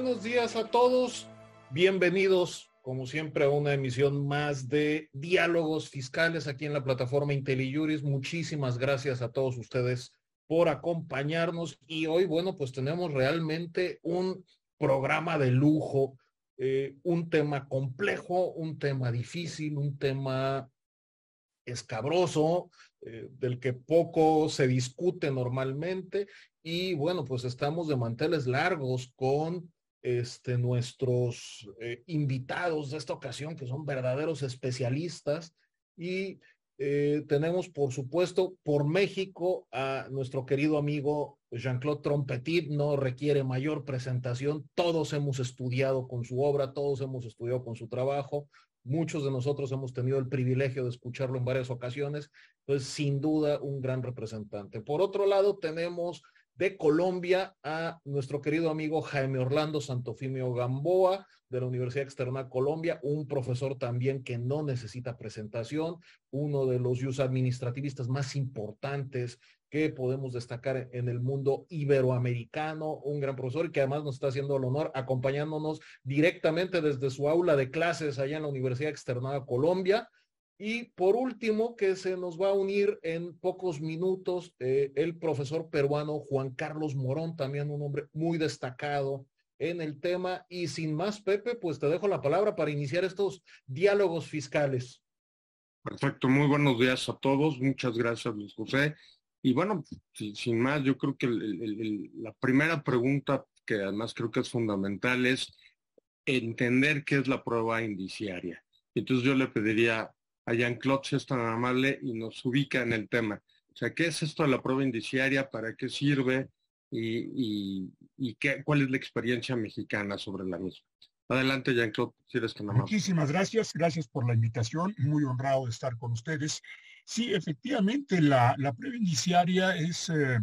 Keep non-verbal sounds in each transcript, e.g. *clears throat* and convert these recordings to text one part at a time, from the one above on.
Buenos días a todos, bienvenidos como siempre a una emisión más de diálogos fiscales aquí en la plataforma IntelliJuris. Muchísimas gracias a todos ustedes por acompañarnos y hoy, bueno, pues tenemos realmente un programa de lujo, eh, un tema complejo, un tema difícil, un tema escabroso, eh, del que poco se discute normalmente. Y bueno, pues estamos de manteles largos con este, nuestros eh, invitados de esta ocasión, que son verdaderos especialistas. Y eh, tenemos, por supuesto, por México a nuestro querido amigo Jean-Claude Trompetit. No requiere mayor presentación. Todos hemos estudiado con su obra, todos hemos estudiado con su trabajo. Muchos de nosotros hemos tenido el privilegio de escucharlo en varias ocasiones. Entonces, sin duda, un gran representante. Por otro lado, tenemos de Colombia a nuestro querido amigo Jaime Orlando Santofimio Gamboa de la Universidad Externa Colombia, un profesor también que no necesita presentación, uno de los yus administrativistas más importantes que podemos destacar en el mundo iberoamericano, un gran profesor y que además nos está haciendo el honor acompañándonos directamente desde su aula de clases allá en la Universidad Externada Colombia. Y por último, que se nos va a unir en pocos minutos eh, el profesor peruano Juan Carlos Morón, también un hombre muy destacado en el tema. Y sin más, Pepe, pues te dejo la palabra para iniciar estos diálogos fiscales. Perfecto, muy buenos días a todos. Muchas gracias, Luis José. Y bueno, sin más, yo creo que la primera pregunta, que además creo que es fundamental, es entender qué es la prueba indiciaria. Entonces yo le pediría a Jean-Claude si es tan amable y nos ubica en el tema. O sea, ¿qué es esto de la prueba indiciaria? ¿Para qué sirve? ¿Y, qué, cuál es la experiencia mexicana sobre la misma? Adelante, Jean-Claude, si eres tan amable. Muchísimas gracias, gracias por la invitación, muy honrado de estar con ustedes. Sí, efectivamente, la, prueba indiciaria es, eh,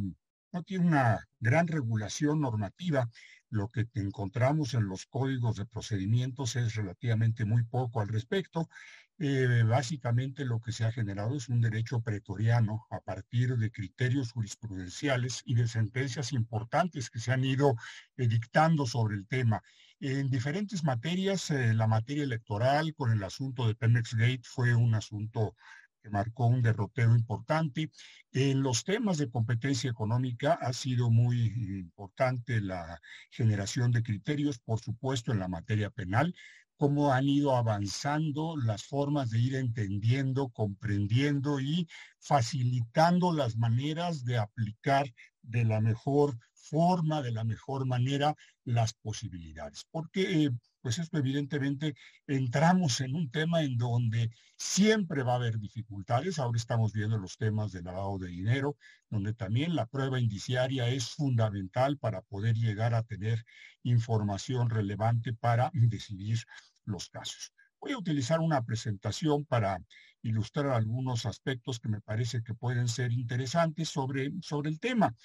no tiene una gran regulación normativa. Lo que encontramos en los códigos de procedimientos es relativamente muy poco al respecto. Eh, básicamente lo que se ha generado es un derecho pretoriano a partir de criterios jurisprudenciales y de sentencias importantes que se han ido dictando sobre el tema. En diferentes materias, eh, la materia electoral con el asunto de Pemex Gate fue un asunto que marcó un derrotero importante. En los temas de competencia económica ha sido muy importante la generación de criterios, por supuesto, en la materia penal cómo han ido avanzando las formas de ir entendiendo, comprendiendo y facilitando las maneras de aplicar de la mejor forma, de la mejor manera, las posibilidades. Porque, eh, pues esto evidentemente entramos en un tema en donde siempre va a haber dificultades. Ahora estamos viendo los temas del lavado de dinero, donde también la prueba indiciaria es fundamental para poder llegar a tener información relevante para decidir los casos. Voy a utilizar una presentación para ilustrar algunos aspectos que me parece que pueden ser interesantes sobre, sobre el tema.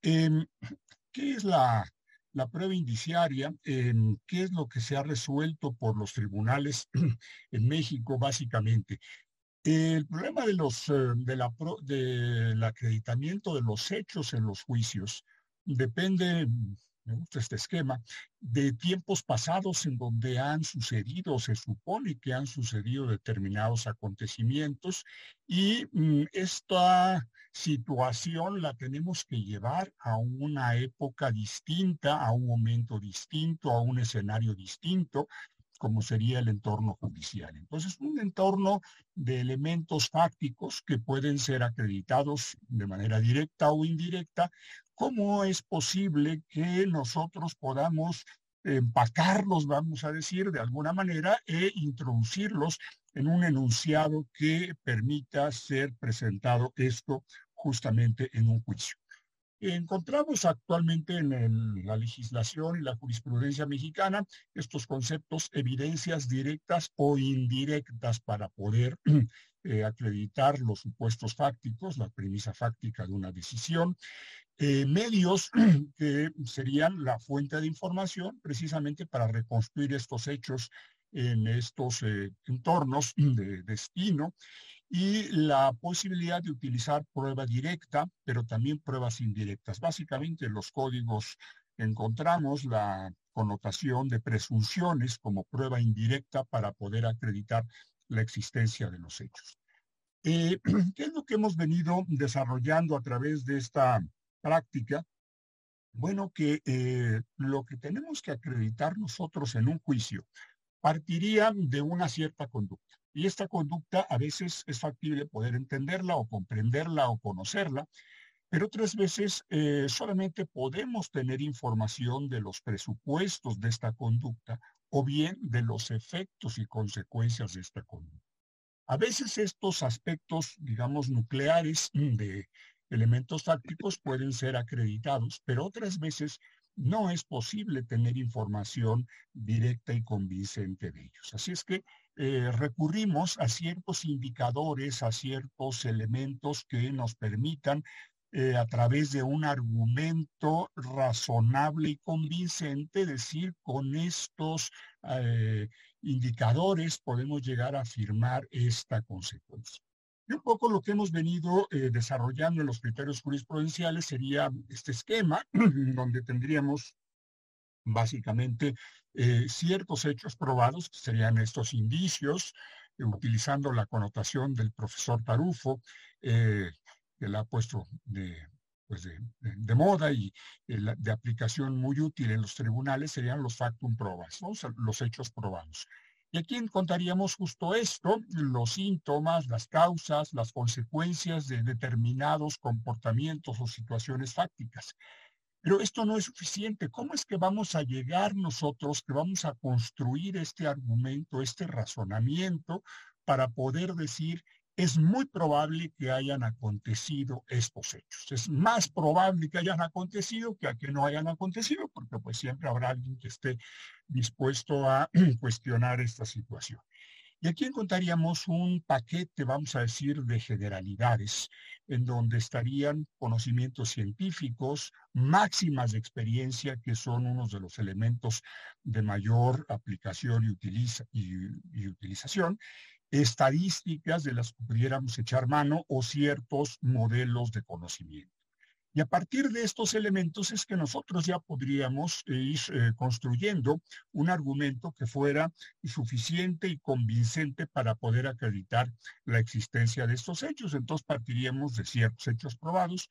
Em, ¿Qué es la, prueba indiciaria? Em, ¿Qué es lo que se ha resuelto por los tribunales *clears throat* en México, básicamente? El problema de los, eh, de la, del acreditamiento de los hechos en los juicios depende me gusta este esquema, de tiempos pasados en donde han sucedido, se supone que han sucedido determinados acontecimientos y mm, esta situación la tenemos que llevar a una época distinta, a un momento distinto, a un escenario distinto, como sería el entorno judicial. Entonces, un entorno de elementos fácticos que pueden ser acreditados de manera directa o indirecta ¿Cómo es posible que nosotros podamos empacarlos, vamos a decir, de alguna manera, e introducirlos en un enunciado que permita ser presentado esto justamente en un juicio? Encontramos actualmente en la legislación y la jurisprudencia mexicana estos conceptos, evidencias directas o indirectas para poder eh, acreditar los supuestos fácticos, la premisa fáctica de una decisión, eh, medios *clears throat* que serían la fuente de información precisamente para reconstruir estos hechos en estos eh, entornos *clears throat* de destino y la posibilidad de utilizar prueba directa, pero también pruebas indirectas. Básicamente los códigos encontramos la connotación de presunciones como prueba indirecta para poder acreditar la existencia de los hechos. Eh, *clears throat* ¿Qué es lo que hemos venido desarrollando a través de esta práctica? Bueno, que eh, lo que tenemos que acreditar nosotros en un juicio partiría de una cierta conducta. Y esta conducta a veces es factible poder entenderla o comprenderla o conocerla, pero otras veces eh, solamente podemos tener información de los presupuestos de esta conducta o bien de los efectos y consecuencias de esta conducta. A veces estos aspectos, digamos, nucleares de elementos tácticos pueden ser acreditados, pero otras veces no es posible tener información directa y convincente de ellos. Así es que eh, recurrimos a ciertos indicadores, a ciertos elementos que nos permitan eh, a través de un argumento razonable y convincente, decir, con estos eh, indicadores podemos llegar a afirmar esta consecuencia. Y un poco lo que hemos venido eh, desarrollando en los criterios jurisprudenciales sería este esquema, *clears throat* donde tendríamos básicamente eh, ciertos hechos probados, que serían estos indicios, eh, utilizando la connotación del profesor Tarufo, que la ha puesto de, pues de, moda y de aplicación muy útil en los tribunales, serían los factum probas, los hechos probados. Y aquí encontraríamos justo esto, los síntomas, las causas, las consecuencias de determinados comportamientos o situaciones fácticas. Pero esto no es suficiente. ¿Cómo es que vamos a llegar nosotros, que vamos a construir este argumento, este razonamiento para poder decir es muy probable que hayan acontecido estos hechos. Es más probable que hayan acontecido que a que no hayan acontecido, porque pues siempre habrá alguien que esté dispuesto a *clears throat* cuestionar esta situación. Y aquí encontraríamos un paquete, vamos a decir, de generalidades, en donde estarían conocimientos científicos, máximas de experiencia, que son unos de los elementos de mayor aplicación y, y utilización, estadísticas de las que pudiéramos echar mano o ciertos modelos de conocimiento. Y a partir de estos elementos es que nosotros ya podríamos ir eh, construyendo un argumento que fuera suficiente y convincente para poder acreditar la existencia de estos hechos. Entonces partiríamos de ciertos hechos probados,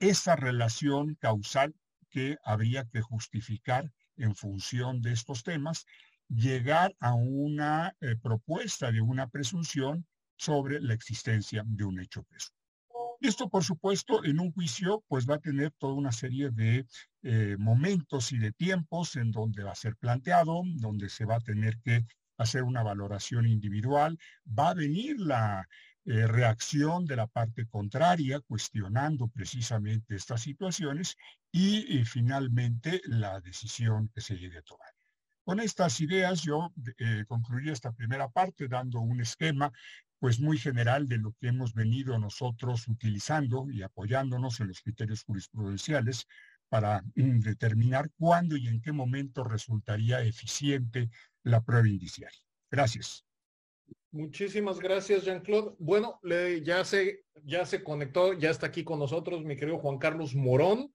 esa relación causal que habría que justificar en función de estos temas llegar a una eh, propuesta de una presunción sobre la existencia de un hecho preso. Esto, por supuesto, en un juicio, pues va a tener toda una serie de eh, momentos y de tiempos en donde va a ser planteado, donde se va a tener que hacer una valoración individual, va a venir la eh, reacción de la parte contraria, cuestionando precisamente estas situaciones y finalmente la decisión que se llegue a tomar. Con estas ideas yo eh, concluí esta primera parte dando un esquema pues muy general de lo que hemos venido nosotros utilizando y apoyándonos en los criterios jurisprudenciales para mm, determinar cuándo y en qué momento resultaría eficiente la prueba indiciaria. Gracias. Muchísimas gracias, Jean-Claude. Bueno, ya, se, ya se conectó, ya está aquí con nosotros mi querido Juan Carlos Morón,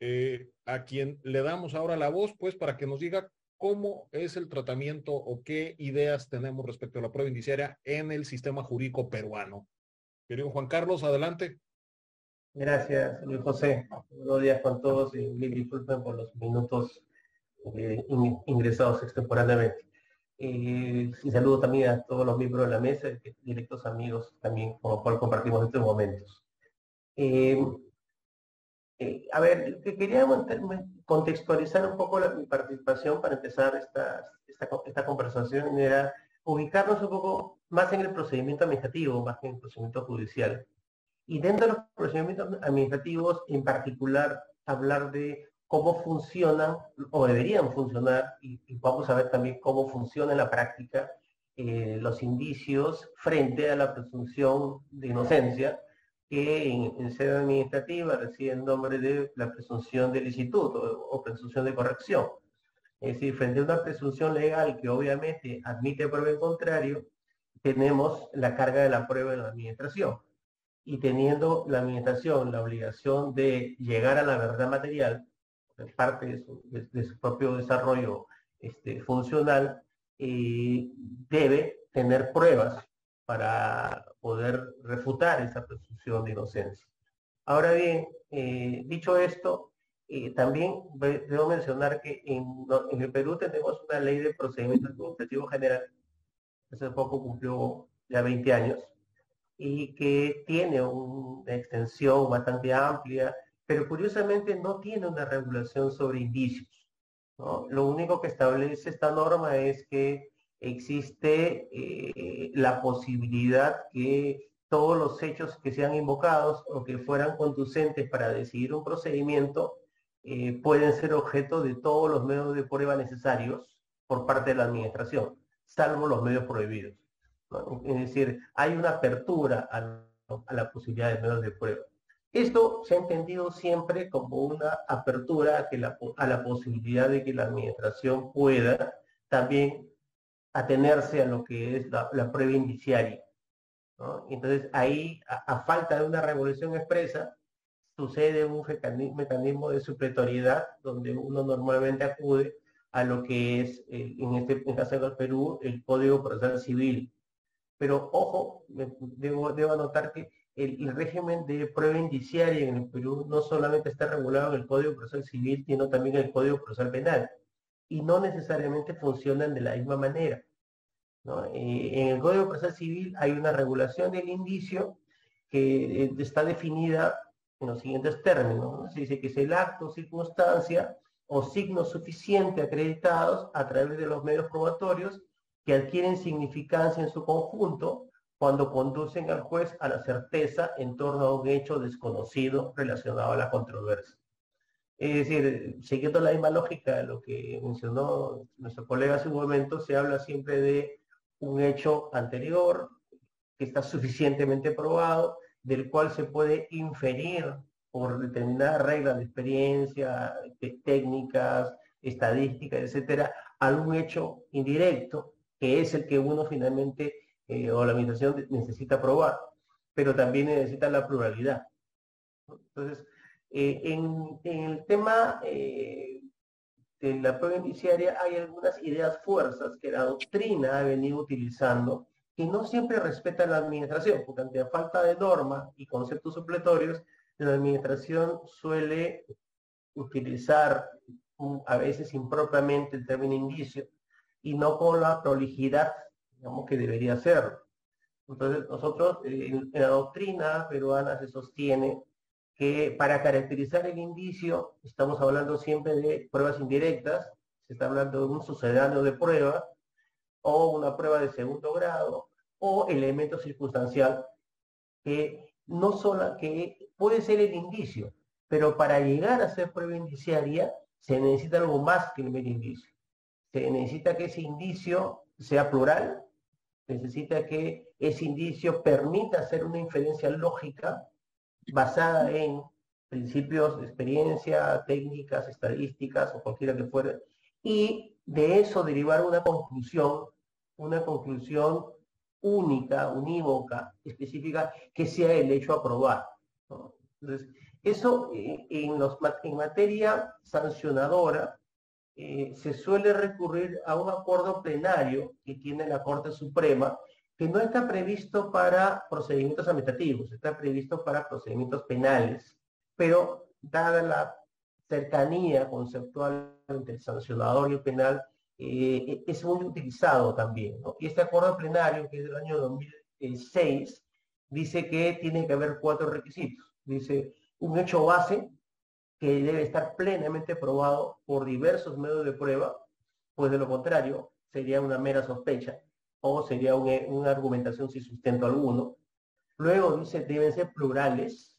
eh, a quien le damos ahora la voz, pues, para que nos diga cómo es el tratamiento o qué ideas tenemos respecto a la prueba indiciaria en el sistema jurídico peruano. Querido Juan Carlos, adelante. Gracias, Luis José. Buenos días con todos y mil disculpen por los minutos eh, ingresados extemporáneamente. y saludo también a todos los miembros de la mesa, directos amigos también con los cuales compartimos estos momentos. Eh, eh, a ver, que quería contextualizar un poco mi participación para empezar esta, esta, conversación era ubicarnos un poco más en el procedimiento administrativo, más que en el procedimiento judicial. Y dentro de los procedimientos administrativos, en particular, hablar de cómo funcionan o deberían funcionar, y, vamos a ver también cómo funciona en la práctica eh, los indicios frente a la presunción de inocencia, que en, sede administrativa recibe el nombre de la presunción de licitud o, presunción de corrección. Es decir, frente a una presunción legal que obviamente admite prueba en contrario, tenemos la carga de la prueba en la administración. Y teniendo la administración la obligación de llegar a la verdad material, parte de su, propio desarrollo este, funcional, eh, debe tener pruebas para poder refutar esa presunción de inocencia. Ahora bien, eh, dicho esto, eh, también debo mencionar que en, el Perú tenemos una ley de procedimiento administrativo general, hace poco cumplió ya 20 años, y que tiene una extensión bastante amplia, pero curiosamente no tiene una regulación sobre indicios. Lo único que establece esta norma es que existe eh, la posibilidad que todos los hechos que sean invocados o que fueran conducentes para decidir un procedimiento eh, pueden ser objeto de todos los medios de prueba necesarios por parte de la administración, salvo los medios prohibidos. Es decir, hay una apertura a, la posibilidad de medios de prueba. Esto se ha entendido siempre como una apertura a, que la, a la posibilidad de que la administración pueda también atenerse a lo que es la, prueba indiciaria. Entonces ahí, a, falta de una revolución expresa, sucede un mecanismo de supletoriedad donde uno normalmente acude a lo que es, eh, en este en caso del Perú, el Código Procesal Civil. Pero ojo, debo, debo anotar que el, régimen de prueba indiciaria en el Perú no solamente está regulado en el Código Procesal Civil, sino también en el Código Procesal Penal. Y no necesariamente funcionan de la misma manera. Eh, en el Código Procesal Civil hay una regulación del indicio que eh, está definida en los siguientes términos. Se dice que es el acto, circunstancia o signo suficiente acreditados a través de los medios probatorios que adquieren significancia en su conjunto cuando conducen al juez a la certeza en torno a un hecho desconocido relacionado a la controversia. Es decir, siguiendo la misma lógica de lo que mencionó nuestro colega hace un momento, se habla siempre de un hecho anterior que está suficientemente probado, del cual se puede inferir por determinadas reglas de experiencia, técnicas, estadísticas, etcétera, algún hecho indirecto, que es el que uno finalmente eh, o la administración necesita probar, pero también necesita la pluralidad. Entonces, eh, en, el tema eh, de la prueba indiciaria hay algunas ideas fuerzas que la doctrina ha venido utilizando que no siempre respeta la administración, porque ante la falta de norma y conceptos supletorios, la administración suele utilizar a veces impropiamente el término indicio y no con la prolijidad digamos, que debería ser. Entonces, nosotros eh, en, la doctrina peruana se sostiene que para caracterizar el indicio, estamos hablando siempre de pruebas indirectas, se está hablando de un sucedáneo de prueba, o una prueba de segundo grado, o elemento circunstancial, que no solo, que puede ser el indicio, pero para llegar a ser prueba indiciaria se necesita algo más que el mero indicio. Se necesita que ese indicio sea plural, necesita que ese indicio permita hacer una inferencia lógica basada en principios experiencia, técnicas, estadísticas o cualquiera que fuera, y de eso derivar una conclusión, una conclusión única, unívoca, específica, que sea el hecho a probar. Entonces, eso eh, en, los, en materia sancionadora eh, se suele recurrir a un acuerdo plenario que tiene la Corte Suprema, que no está previsto para procedimientos administrativos, está previsto para procedimientos penales, pero dada la cercanía conceptual entre el sancionador y el penal, eh, es muy utilizado también. Y este acuerdo plenario, que es del año 2006, dice que tiene que haber cuatro requisitos. Dice un hecho base, que debe estar plenamente probado por diversos medios de prueba, pues de lo contrario sería una mera sospecha o sería una argumentación sin sustento alguno. Luego dice, deben ser plurales,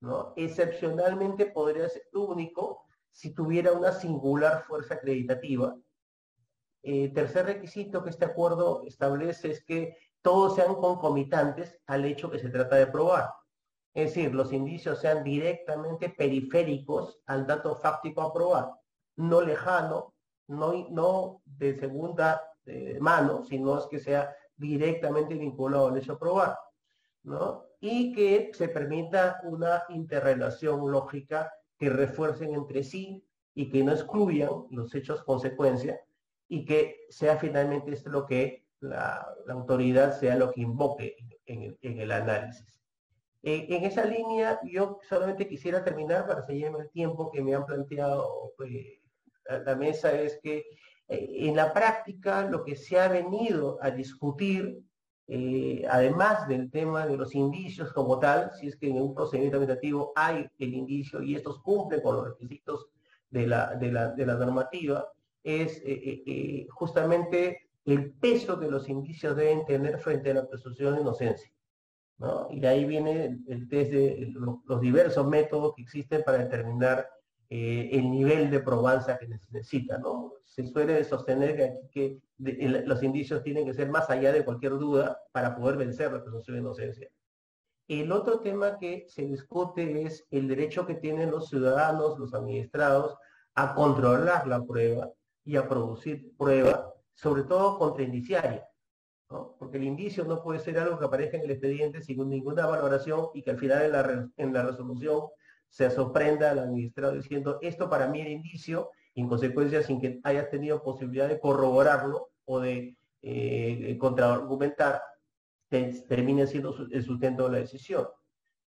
¿no? Excepcionalmente podría ser único si tuviera una singular fuerza acreditativa. Eh, tercer requisito que este acuerdo establece es que todos sean concomitantes al hecho que se trata de probar. Es decir, los indicios sean directamente periféricos al dato fáctico a probar, no lejano, no, no de segunda eh, mano, sino es que sea directamente vinculado al hecho a probar, ¿no? Y que se permita una interrelación lógica que refuercen entre sí y que no excluyan los hechos consecuencia y que sea finalmente esto lo que la, autoridad sea lo que invoque en, el análisis. Eh, en esa línea, yo solamente quisiera terminar para seguirme el tiempo que me han planteado eh, la, mesa, es que en la práctica lo que se ha venido a discutir, además del tema de los indicios como tal, si es que en un procedimiento administrativo hay el indicio y estos cumplen con los requisitos de la, de de normativa, es justamente el peso que los indicios deben tener frente a la presunción de inocencia. ¿no? Y ahí viene el, test de los, diversos métodos que existen para determinar eh, el nivel de probanza que necesita. ¿no? Se suele sostener que, los indicios tienen que ser más allá de cualquier duda para poder vencer la presunción de inocencia. El otro tema que se discute es el derecho que tienen los ciudadanos, los administrados, a controlar la prueba y a producir prueba sobre todo contra indiciaria, porque el indicio no puede ser algo que aparezca en el expediente sin ninguna valoración y que al final en la, en la resolución se sorprenda al administrado diciendo esto para mí era indicio y en consecuencia sin que hayas tenido posibilidad de corroborarlo o de eh, contraargumentar, termine siendo el sustento de la decisión.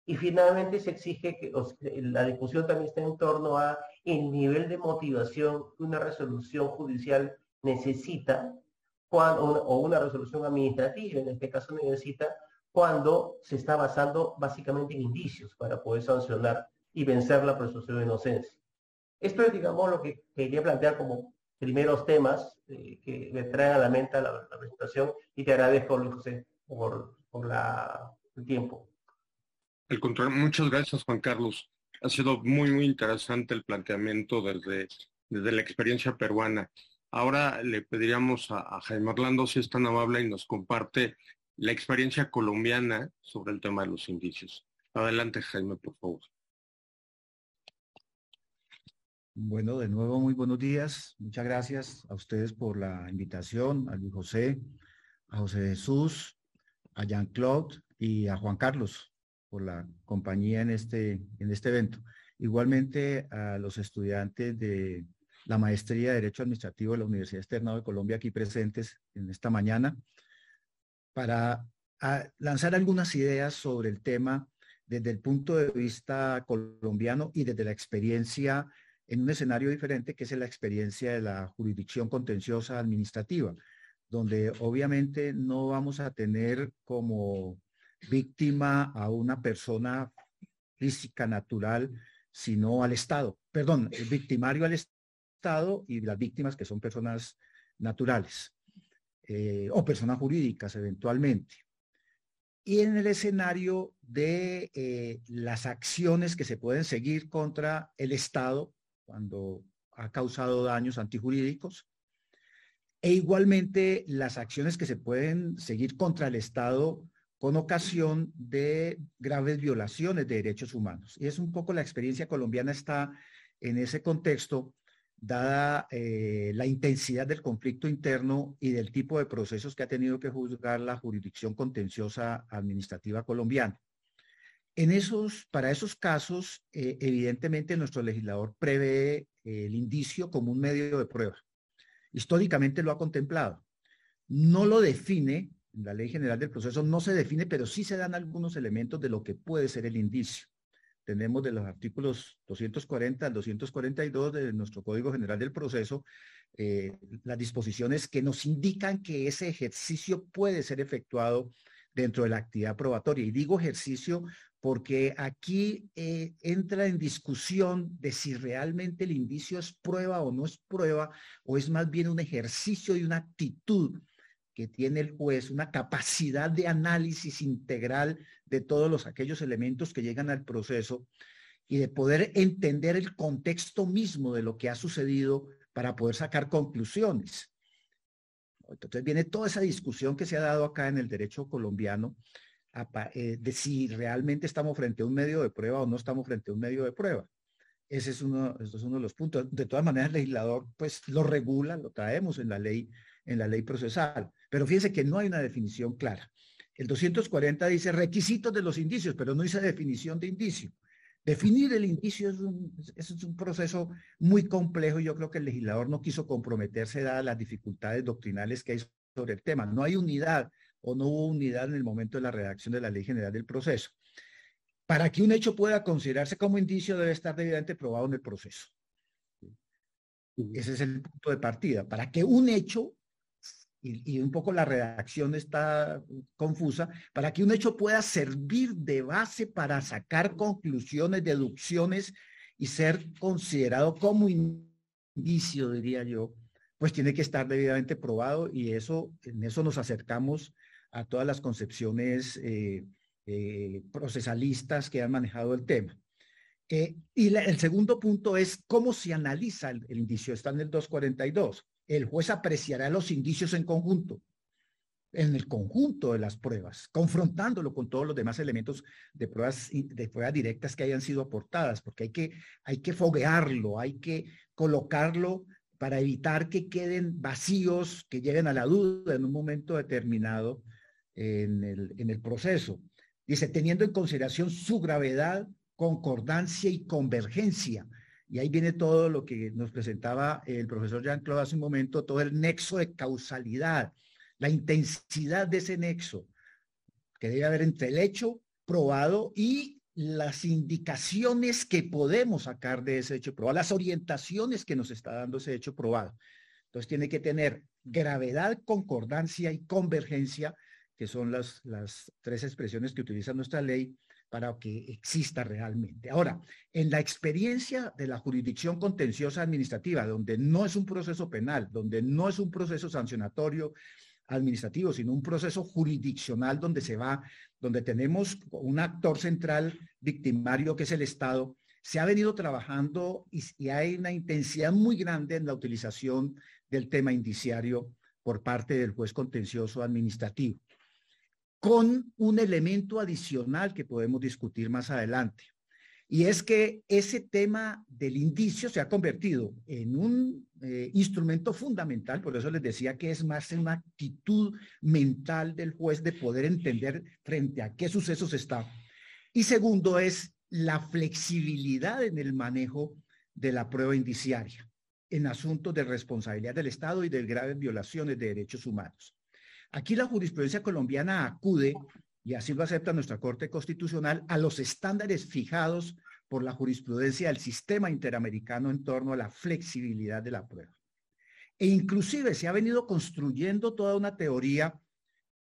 Y finalmente se exige que la discusión también está en torno a el nivel de motivación que una resolución judicial necesita cuando, o una resolución administrativa, en este caso necesita, cuando se está basando básicamente en indicios para poder sancionar y vencer la presunción de inocencia. Esto es, digamos, lo que quería plantear como primeros temas eh, que me traen a la mente la, presentación y te agradezco, Luis José, por, por la, el tiempo. El control, muchas gracias, Juan Carlos. Ha sido muy, muy interesante el planteamiento desde, desde la experiencia peruana. Ahora le pediríamos a, Jaime Orlando si es tan amable y nos comparte la experiencia colombiana sobre el tema de los indicios. Adelante, Jaime, por favor. Bueno, de nuevo, muy buenos días. Muchas gracias a ustedes por la invitación, a Luis José, a José Jesús, a Jean-Claude y a Juan Carlos por la compañía en este, en este evento. Igualmente a los estudiantes de la maestría de Derecho Administrativo de la Universidad Externa de Colombia aquí presentes en esta mañana para lanzar algunas ideas sobre el tema desde el punto de vista colombiano y desde la experiencia en un escenario diferente que es la experiencia de la jurisdicción contenciosa administrativa, donde obviamente no vamos a tener como víctima a una persona física natural, sino al Estado, perdón, el victimario al, Estado y las víctimas que son personas naturales eh, o personas jurídicas eventualmente. Y en el escenario de eh, las acciones que se pueden seguir contra el Estado cuando ha causado daños antijurídicos, e igualmente las acciones que se pueden seguir contra el Estado con ocasión de graves violaciones de derechos humanos. Y es un poco la experiencia colombiana está en ese contexto dada eh, la intensidad del conflicto interno y del tipo de procesos que ha tenido que juzgar la jurisdicción contenciosa administrativa colombiana. En esos, para esos casos, eh, evidentemente nuestro legislador prevé el indicio como un medio de prueba. Históricamente lo ha contemplado. No lo define, en la ley general del proceso no se define, pero sí se dan algunos elementos de lo que puede ser el indicio tenemos de los artículos 240 al 242 de nuestro Código General del Proceso, eh, las disposiciones que nos indican que ese ejercicio puede ser efectuado dentro de la actividad probatoria. Y digo ejercicio porque aquí eh, entra en discusión de si realmente el indicio es prueba o no es prueba, o es más bien un ejercicio y una actitud que tiene el juez, una capacidad de análisis integral de todos los aquellos elementos que llegan al proceso y de poder entender el contexto mismo de lo que ha sucedido para poder sacar conclusiones. Entonces viene toda esa discusión que se ha dado acá en el derecho colombiano de si realmente estamos frente a un medio de prueba o no estamos frente a un medio de prueba. Ese es uno, es uno de los puntos. De todas maneras, el legislador pues lo regula, lo traemos en la ley en la ley procesal. Pero fíjense que no hay una definición clara. El 240 dice requisitos de los indicios, pero no dice definición de indicio. Definir el indicio es un, es un proceso muy complejo y yo creo que el legislador no quiso comprometerse dadas las dificultades doctrinales que hay sobre el tema. No hay unidad o no hubo unidad en el momento de la redacción de la Ley General del Proceso. Para que un hecho pueda considerarse como indicio debe estar debidamente probado en el proceso. Ese es el punto de partida. Para que un hecho, y, un poco la redacción está confusa, para que un hecho pueda servir de base para sacar conclusiones, deducciones y ser considerado como indicio, diría yo, pues tiene que estar debidamente probado y eso, en eso nos acercamos a todas las concepciones eh, eh, procesalistas que han manejado el tema. Eh, y el segundo punto es cómo se analiza el, indicio. Está en el 242. El juez apreciará los indicios en conjunto, en el conjunto de las pruebas, confrontándolo con todos los demás elementos de pruebas, de pruebas directas que hayan sido aportadas, porque hay que, hay que foguearlo, hay que colocarlo para evitar que queden vacíos, que lleguen a la duda en un momento determinado en el, proceso. Dice, teniendo en consideración su gravedad, concordancia y convergencia. Y ahí viene todo lo que nos presentaba el profesor Jean-Claude hace un momento, todo el nexo de causalidad, la intensidad de ese nexo que debe haber entre el hecho probado y las indicaciones que podemos sacar de ese hecho probado, las orientaciones que nos está dando ese hecho probado. Entonces tiene que tener gravedad, concordancia y convergencia que son las, las tres expresiones que utiliza nuestra ley para que exista realmente. Ahora, en la experiencia de la jurisdicción contenciosa administrativa, donde no es un proceso penal, donde no es un proceso sancionatorio administrativo, sino un proceso jurisdiccional donde se va, donde tenemos un actor central victimario que es el Estado, se ha venido trabajando y, y hay una intensidad muy grande en la utilización del tema indiciario por parte del juez contencioso administrativo con un elemento adicional que podemos discutir más adelante. Y es que ese tema del indicio se ha convertido en un eh, instrumento fundamental, por eso les decía que es más una actitud mental del juez de poder entender frente a qué sucesos está. Y segundo es la flexibilidad en el manejo de la prueba indiciaria en asuntos de responsabilidad del Estado y de graves violaciones de derechos humanos. Aquí la jurisprudencia colombiana acude, y así lo acepta nuestra Corte Constitucional, a los estándares fijados por la jurisprudencia del sistema interamericano en torno a la flexibilidad de la prueba. E inclusive se ha venido construyendo toda una teoría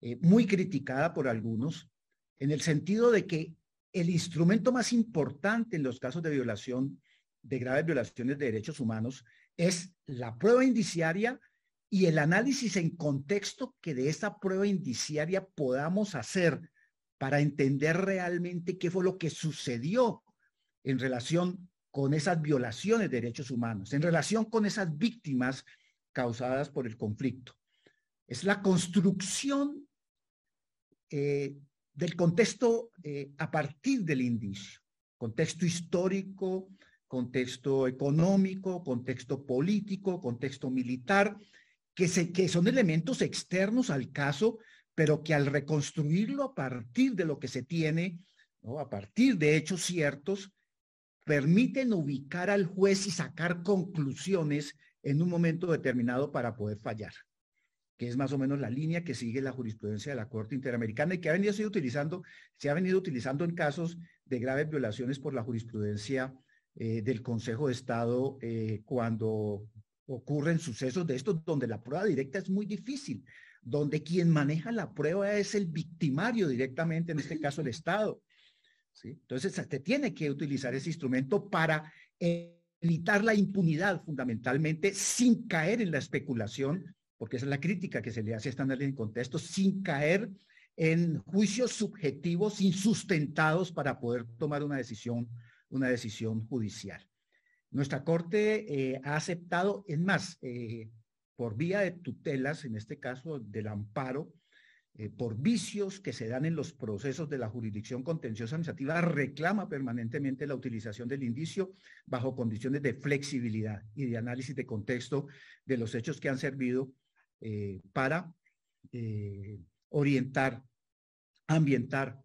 eh, muy criticada por algunos, en el sentido de que el instrumento más importante en los casos de violación, de graves violaciones de derechos humanos, es la prueba indiciaria y el análisis en contexto que de esa prueba indiciaria podamos hacer para entender realmente qué fue lo que sucedió en relación con esas violaciones de derechos humanos, en relación con esas víctimas causadas por el conflicto. Es la construcción eh, del contexto eh, a partir del indicio, contexto histórico, contexto económico, contexto político, contexto militar, que, que son elementos externos al caso, pero que al reconstruirlo a partir de lo que se tiene, ¿no? a partir de hechos ciertos, permiten ubicar al juez y sacar conclusiones en un momento determinado para poder fallar, que es más o menos la línea que sigue la jurisprudencia de la Corte Interamericana y que ha venido utilizando, se ha venido utilizando en casos de graves violaciones por la jurisprudencia eh, del Consejo de Estado eh, cuando ocurren sucesos de estos donde la prueba directa es muy difícil, donde quien maneja la prueba es el victimario directamente, en este caso el *laughs* Estado. ¿sí? Entonces, se tiene que utilizar ese instrumento para evitar la impunidad fundamentalmente sin caer en la especulación, porque esa es la crítica que se le hace a esta análisis en contexto, sin caer en juicios subjetivos insustentados para poder tomar una decisión, una decisión judicial. Nuestra Corte eh, ha aceptado, es más, eh, por vía de tutelas, en este caso del amparo, eh, por vicios que se dan en los procesos de la jurisdicción contenciosa administrativa, reclama permanentemente la utilización del indicio bajo condiciones de flexibilidad y de análisis de contexto de los hechos que han servido para orientar, ambientar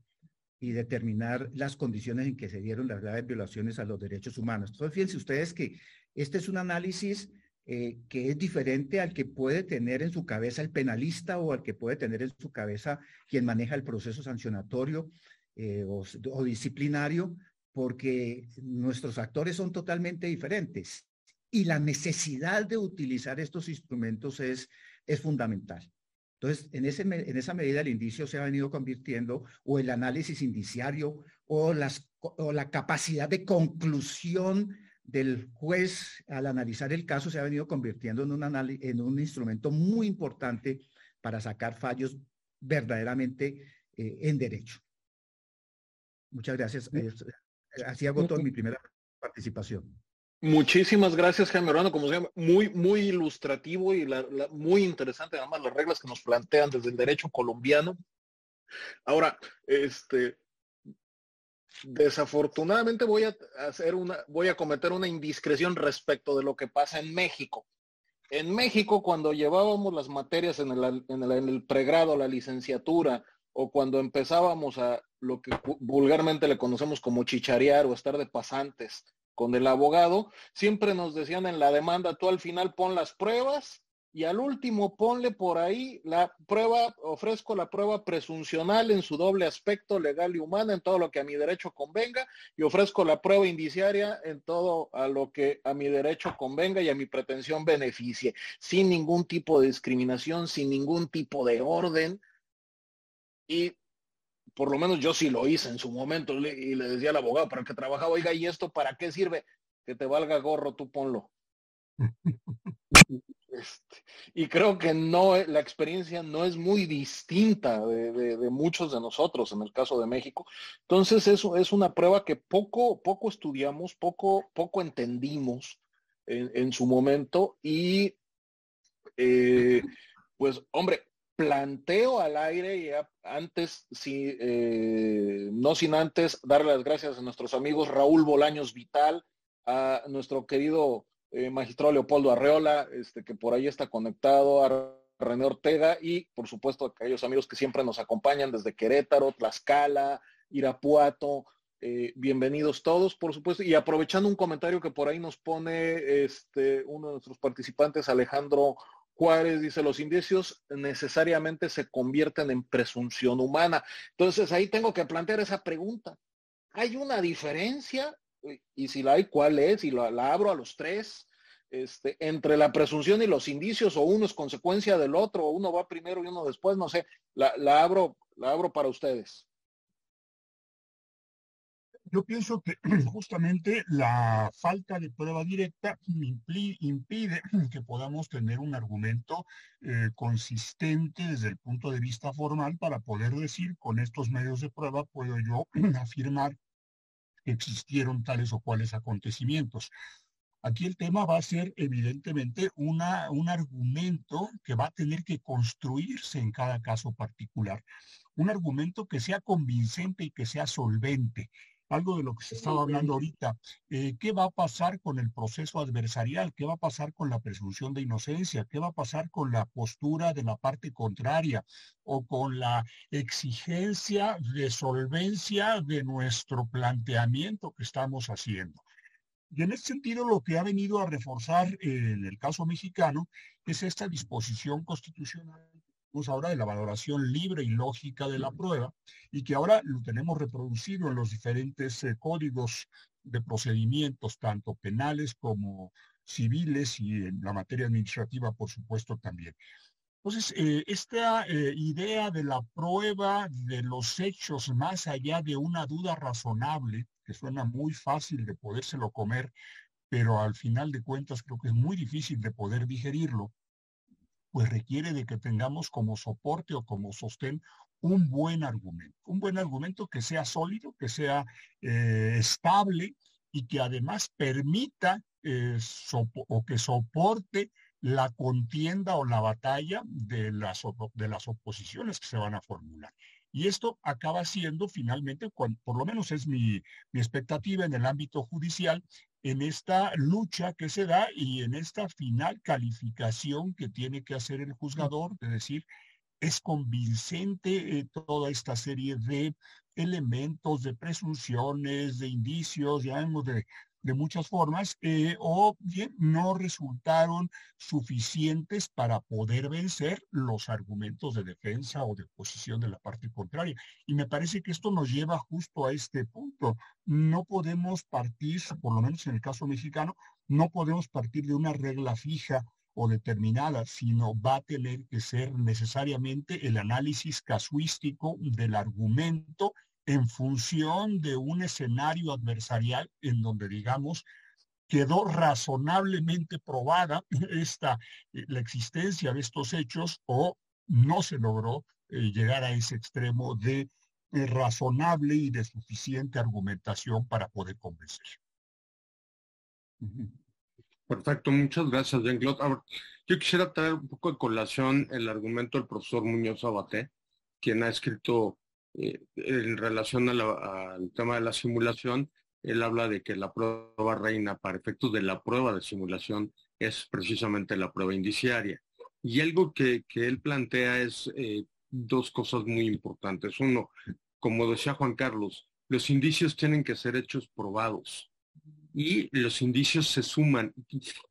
y determinar las condiciones en que se dieron las graves violaciones a los derechos humanos. Entonces, fíjense ustedes que este es un análisis eh, que es diferente al que puede tener en su cabeza el penalista o al que puede tener en su cabeza quien maneja el proceso sancionatorio eh, o, o disciplinario, porque nuestros actores son totalmente diferentes y la necesidad de utilizar estos instrumentos es, es fundamental. Entonces, en, ese, en esa medida el indicio se ha venido convirtiendo, o el análisis indiciario, o, las, o la capacidad de conclusión del juez al analizar el caso se ha venido convirtiendo en un, en un instrumento muy importante para sacar fallos verdaderamente eh, en derecho. Muchas gracias. Así hago toda mi primera participación. Muchísimas gracias, Jaime Orlando, como muy, muy ilustrativo y muy interesante, además las reglas que nos plantean desde el derecho colombiano. Ahora, este, desafortunadamente voy a hacer una, voy a cometer una indiscreción respecto de lo que pasa en México. En México, cuando llevábamos las materias en el pregrado, la licenciatura, o cuando empezábamos a lo que vulgarmente le conocemos como chicharear o estar de pasantes con el abogado, siempre nos decían en la demanda, tú al final pon las pruebas y al último ponle por ahí la prueba, ofrezco la prueba presuncional en su doble aspecto legal y humano en todo lo que a mi derecho convenga y ofrezco la prueba indiciaria en todo a lo que a mi derecho convenga y a mi pretensión beneficie, sin ningún tipo de discriminación, sin ningún tipo de orden. Y por lo menos yo sí lo hice en su momento y le decía al abogado para que trabajaba, oiga, ¿y esto para qué sirve? Que te valga gorro, tú ponlo. *laughs* Este, y creo que no, la experiencia no es muy distinta de, muchos de nosotros en el caso de México. Entonces, eso es una prueba que poco, poco estudiamos, poco, poco entendimos en, su momento y eh, pues, hombre, planteo al aire y antes, si, eh, no sin antes, darle las gracias a nuestros amigos Raúl Bolaños Vital, a nuestro querido eh, magistrado Leopoldo Arreola, este, que por ahí está conectado, a René Ortega y por supuesto a aquellos amigos que siempre nos acompañan desde Querétaro, Tlaxcala, Irapuato, eh, bienvenidos todos, por supuesto, y aprovechando un comentario que por ahí nos pone este, uno de nuestros participantes, Alejandro Juárez dice, los indicios necesariamente se convierten en presunción humana. Entonces ahí tengo que plantear esa pregunta. ¿Hay una diferencia? Y si la hay, ¿cuál es? Y la, abro a los tres. Este, entre la presunción y los indicios, o uno es consecuencia del otro, o uno va primero y uno después, no sé, la abro, la abro para ustedes. Yo pienso que *clears throat* justamente la falta de prueba directa impide *clears throat* que podamos tener un argumento eh, consistente desde el punto de vista formal para poder decir con estos medios de prueba puedo yo *clears throat* afirmar que existieron tales o cuales acontecimientos. Aquí el tema va a ser evidentemente un argumento que va a tener que construirse en cada caso particular. Un argumento que sea convincente y que sea solvente algo de lo que se estaba hablando ahorita. Eh, ¿Qué va a pasar con el proceso adversarial? ¿Qué va a pasar con la presunción de inocencia? ¿Qué va a pasar con la postura de la parte contraria o con la exigencia de solvencia de nuestro planteamiento que estamos haciendo? Y en ese sentido, lo que ha venido a reforzar en el caso mexicano es esta disposición constitucional ahora de la valoración libre y lógica de la prueba y que ahora lo tenemos reproducido en los diferentes eh, códigos de procedimientos, tanto penales como civiles y en la materia administrativa, por supuesto, también. Entonces, eh, esta eh, idea de la prueba de los hechos más allá de una duda razonable, que suena muy fácil de podérselo comer, pero al final de cuentas creo que es muy difícil de poder digerirlo, pues requiere de que tengamos como soporte o como sostén un buen argumento, un buen argumento que sea sólido, que sea eh, estable y que además permita eh, o que soporte la contienda o la batalla de las, de las oposiciones que se van a formular. Y esto acaba siendo finalmente, por lo menos es mi, mi expectativa en el ámbito judicial, en esta lucha que se da y en esta final calificación que tiene que hacer el juzgador, de decir, es convincente toda esta serie de elementos, de presunciones, de indicios, digamos, de, de muchas formas, eh, o bien no resultaron suficientes para poder vencer los argumentos de defensa o de oposición de la parte contraria. Y me parece que esto nos lleva justo a este punto. No podemos partir, por lo menos en el caso mexicano, no podemos partir de una regla fija o determinada, sino va a tener que ser necesariamente el análisis casuístico del argumento en función de un escenario adversarial en donde, digamos, quedó razonablemente probada *laughs* esta, eh, la existencia de estos hechos o no se logró eh, llegar a ese extremo de eh, razonable y de suficiente argumentación para poder convencer. Perfecto, muchas gracias, Jean-Claude. Yo quisiera traer un poco de colación el argumento del profesor Muñoz Abaté, quien ha escrito eh, en relación al tema de la simulación, él habla de que la prueba reina para efectos de la prueba de simulación es precisamente la prueba indiciaria. Y algo que, él plantea es eh, dos cosas muy importantes. Uno, como decía Juan Carlos, los indicios tienen que ser hechos probados y los indicios se suman.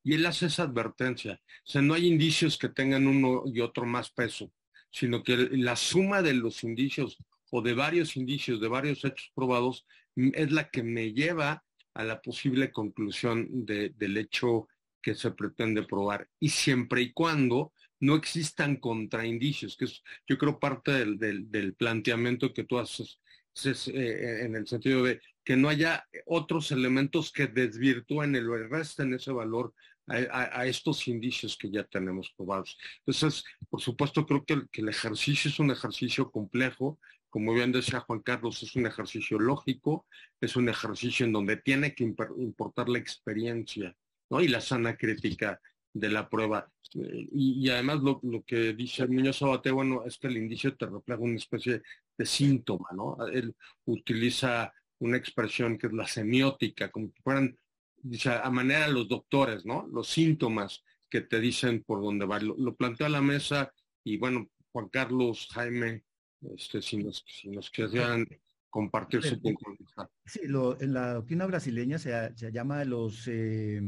Y él hace esa advertencia. O sea, no hay indicios que tengan uno y otro más peso, sino que la suma de los indicios o de varios indicios, de varios hechos probados, es la que me lleva a la posible conclusión del hecho que se pretende probar. Y siempre y cuando no existan contraindicios, que es yo creo parte del, planteamiento que tú haces eh, en el sentido de que no haya otros elementos que desvirtúen el o resten ese valor a, estos indicios que ya tenemos probados. Entonces, por supuesto, creo que el ejercicio es un ejercicio complejo, como bien decía Juan Carlos, es un ejercicio lógico, es un ejercicio en donde tiene que importar la experiencia ¿no? y la sana crítica de la prueba. Y, además lo, que dice el niño Sabate, bueno, es que el indicio te refleja una especie de síntoma, ¿no? Él utiliza una expresión que es la semiótica, como si fueran, dice, a manera los doctores, ¿no? Los síntomas que te dicen por dónde va. Lo, lo a la mesa y bueno, Juan Carlos, Jaime, este, si, nos, si nos quisieran compartir su punto de vista. Sí, lo, en la doctrina brasileña se, se llama los, eh,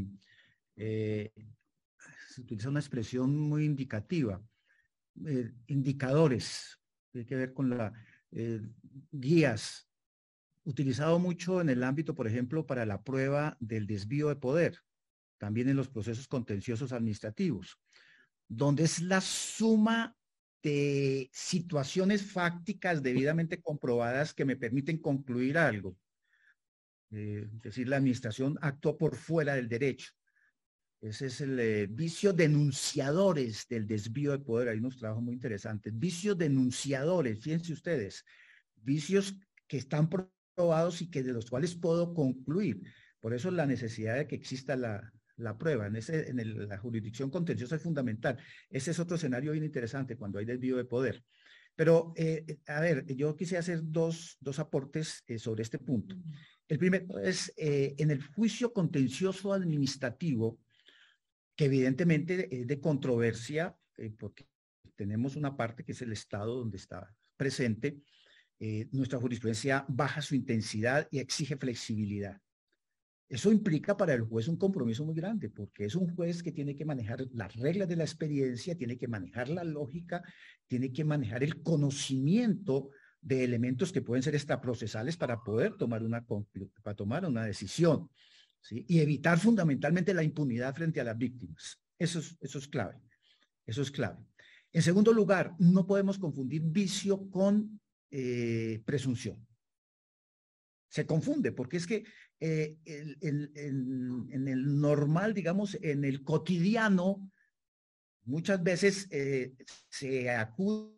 eh, se utiliza una expresión muy indicativa, eh, indicadores, tiene que ver con la guías, utilizado mucho en el ámbito, por ejemplo, para la prueba del desvío de poder, también en los procesos contenciosos administrativos, donde es la suma de situaciones fácticas debidamente comprobadas que me permiten concluir algo. Eh, es decir, la administración actuó por fuera del derecho. Ese es el eh, vicio denunciadores del desvío de poder. Hay unos trabajos muy interesantes. Vicios denunciadores, fíjense ustedes, vicios que están probados y que de los cuales puedo concluir. Por eso la necesidad de que exista la, la prueba. En, ese, en la jurisdicción contenciosa es fundamental. Ese es otro escenario bien interesante cuando hay desvío de poder. Pero, eh, a ver, yo quise hacer dos, dos aportes eh, sobre este punto. El primero es eh, en el juicio contencioso administrativo, que evidentemente es de controversia, porque tenemos una parte que es el Estado donde está presente, nuestra jurisprudencia baja su intensidad y exige flexibilidad. Eso implica para el juez un compromiso muy grande, porque es un juez que tiene que manejar las reglas de la experiencia, tiene que manejar la lógica, tiene que manejar el conocimiento de elementos que pueden ser extraprocesales para poder tomar una, para tomar una decisión y evitar fundamentalmente la impunidad frente a las víctimas. Eso es, eso es clave. Eso es clave. En segundo lugar, no podemos confundir vicio con eh, presunción se confunde, porque es que eh, en el normal, digamos, en el cotidiano, muchas veces eh, se acude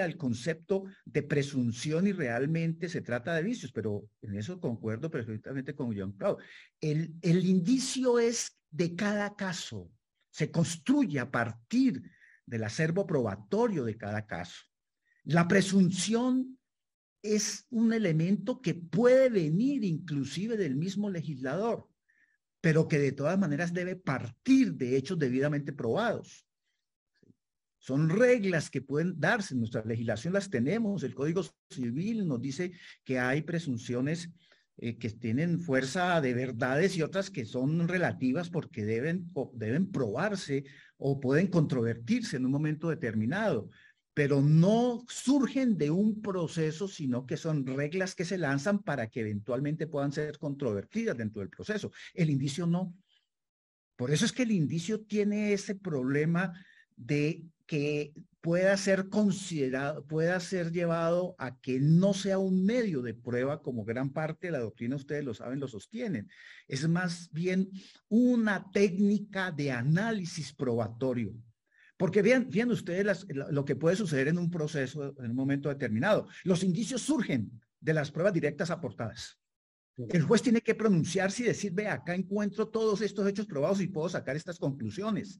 al concepto de presunción y realmente se trata de vicios, pero en eso concuerdo perfectamente con John Claude. El, el indicio es de cada caso, se construye a partir del acervo probatorio de cada caso. La presunción es un elemento que puede venir inclusive del mismo legislador, pero que de todas maneras debe partir de hechos debidamente probados. son reglas que pueden darse. Nuestra legislación las tenemos. El Código Civil nos dice que hay presunciones eh, que tienen fuerza de verdades y otras que son relativas porque deben, deben probarse o pueden controvertirse en un momento determinado, pero no surgen de un proceso, sino que son reglas que se lanzan para que eventualmente puedan ser controvertidas dentro del proceso. El indicio no. Por eso es que el indicio tiene ese problema de que pueda ser considerado, pueda ser llevado a que no sea un medio de prueba como gran parte de la doctrina, ustedes lo saben, lo sostienen. Es más bien una técnica de análisis probatorio. Porque vean, vean ustedes lo que puede suceder en un proceso en un momento determinado. Los indicios surgen de las pruebas directas aportadas. El juez tiene que pronunciarse y decir, ve, acá encuentro todos estos hechos probados y puedo sacar estas conclusiones.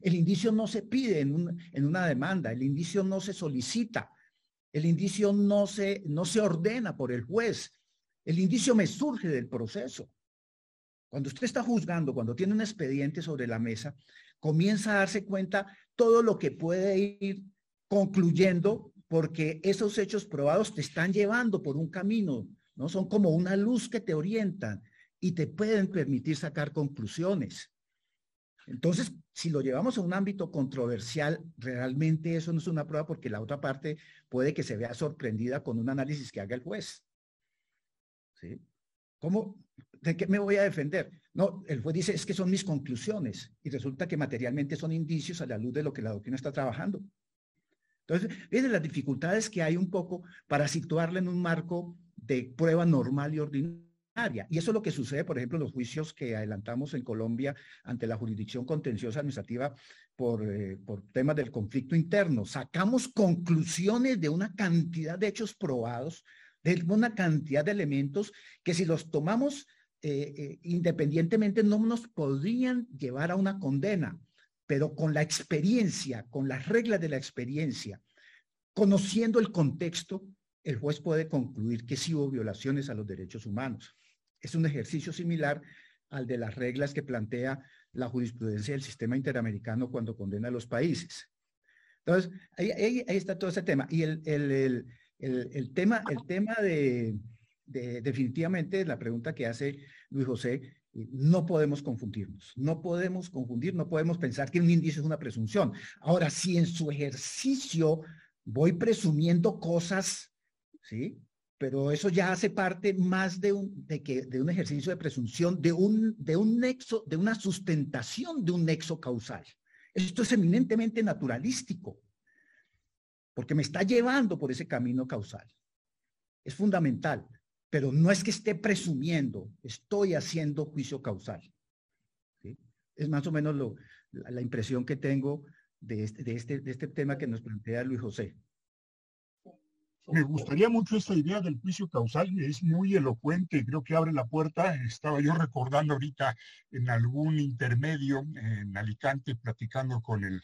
El indicio no se pide en, en una demanda, el indicio no se solicita, el indicio no se, no se ordena por el juez, el indicio me surge del proceso. Cuando usted está juzgando, cuando tiene un expediente sobre la mesa, comienza a darse cuenta todo lo que puede ir concluyendo porque esos hechos probados te están llevando por un camino, ¿no? Son como una luz que te orientan y te pueden permitir sacar conclusiones. Entonces, si lo llevamos a un ámbito controversial, realmente eso no es una prueba porque la otra parte puede que se vea sorprendida con un análisis que haga el juez. ¿Sí? ¿Cómo? ¿De qué me voy a defender? No, el juez dice, es que son mis conclusiones y resulta que materialmente son indicios a la luz de lo que la doctrina está trabajando. Entonces, vienen las dificultades que hay un poco para situarla en un marco de prueba normal y ordinaria y eso es lo que sucede, por ejemplo, en los juicios que adelantamos en Colombia ante la jurisdicción contenciosa administrativa por, eh, por temas del conflicto interno. Sacamos conclusiones de una cantidad de hechos probados, de una cantidad de elementos que si los tomamos eh, eh, independientemente no nos podrían llevar a una condena, pero con la experiencia, con las reglas de la experiencia, conociendo el contexto, el juez puede concluir que sí hubo violaciones a los derechos humanos. Es un ejercicio similar al de las reglas que plantea la jurisprudencia del sistema interamericano cuando condena a los países. Entonces, ahí, está todo ese tema. Y el, tema, el tema de, definitivamente la pregunta que hace Luis José, no podemos confundirnos, no podemos confundir, no podemos pensar que un índice es una presunción. Ahora, si en su ejercicio voy presumiendo cosas, ¿sí? pero eso ya hace parte más de un, de que, de un ejercicio de presunción, de un, de un nexo, de una sustentación de un nexo causal. Esto es eminentemente naturalístico, porque me está llevando por ese camino causal. Es fundamental, pero no es que esté presumiendo, estoy haciendo juicio causal. Es más o menos la, impresión que tengo de este, de, este, de este tema que nos plantea Luis José. Me gustaría mucho esta idea del juicio causal, es muy elocuente, creo que abre la puerta. Estaba yo recordando ahorita en algún intermedio en Alicante platicando con el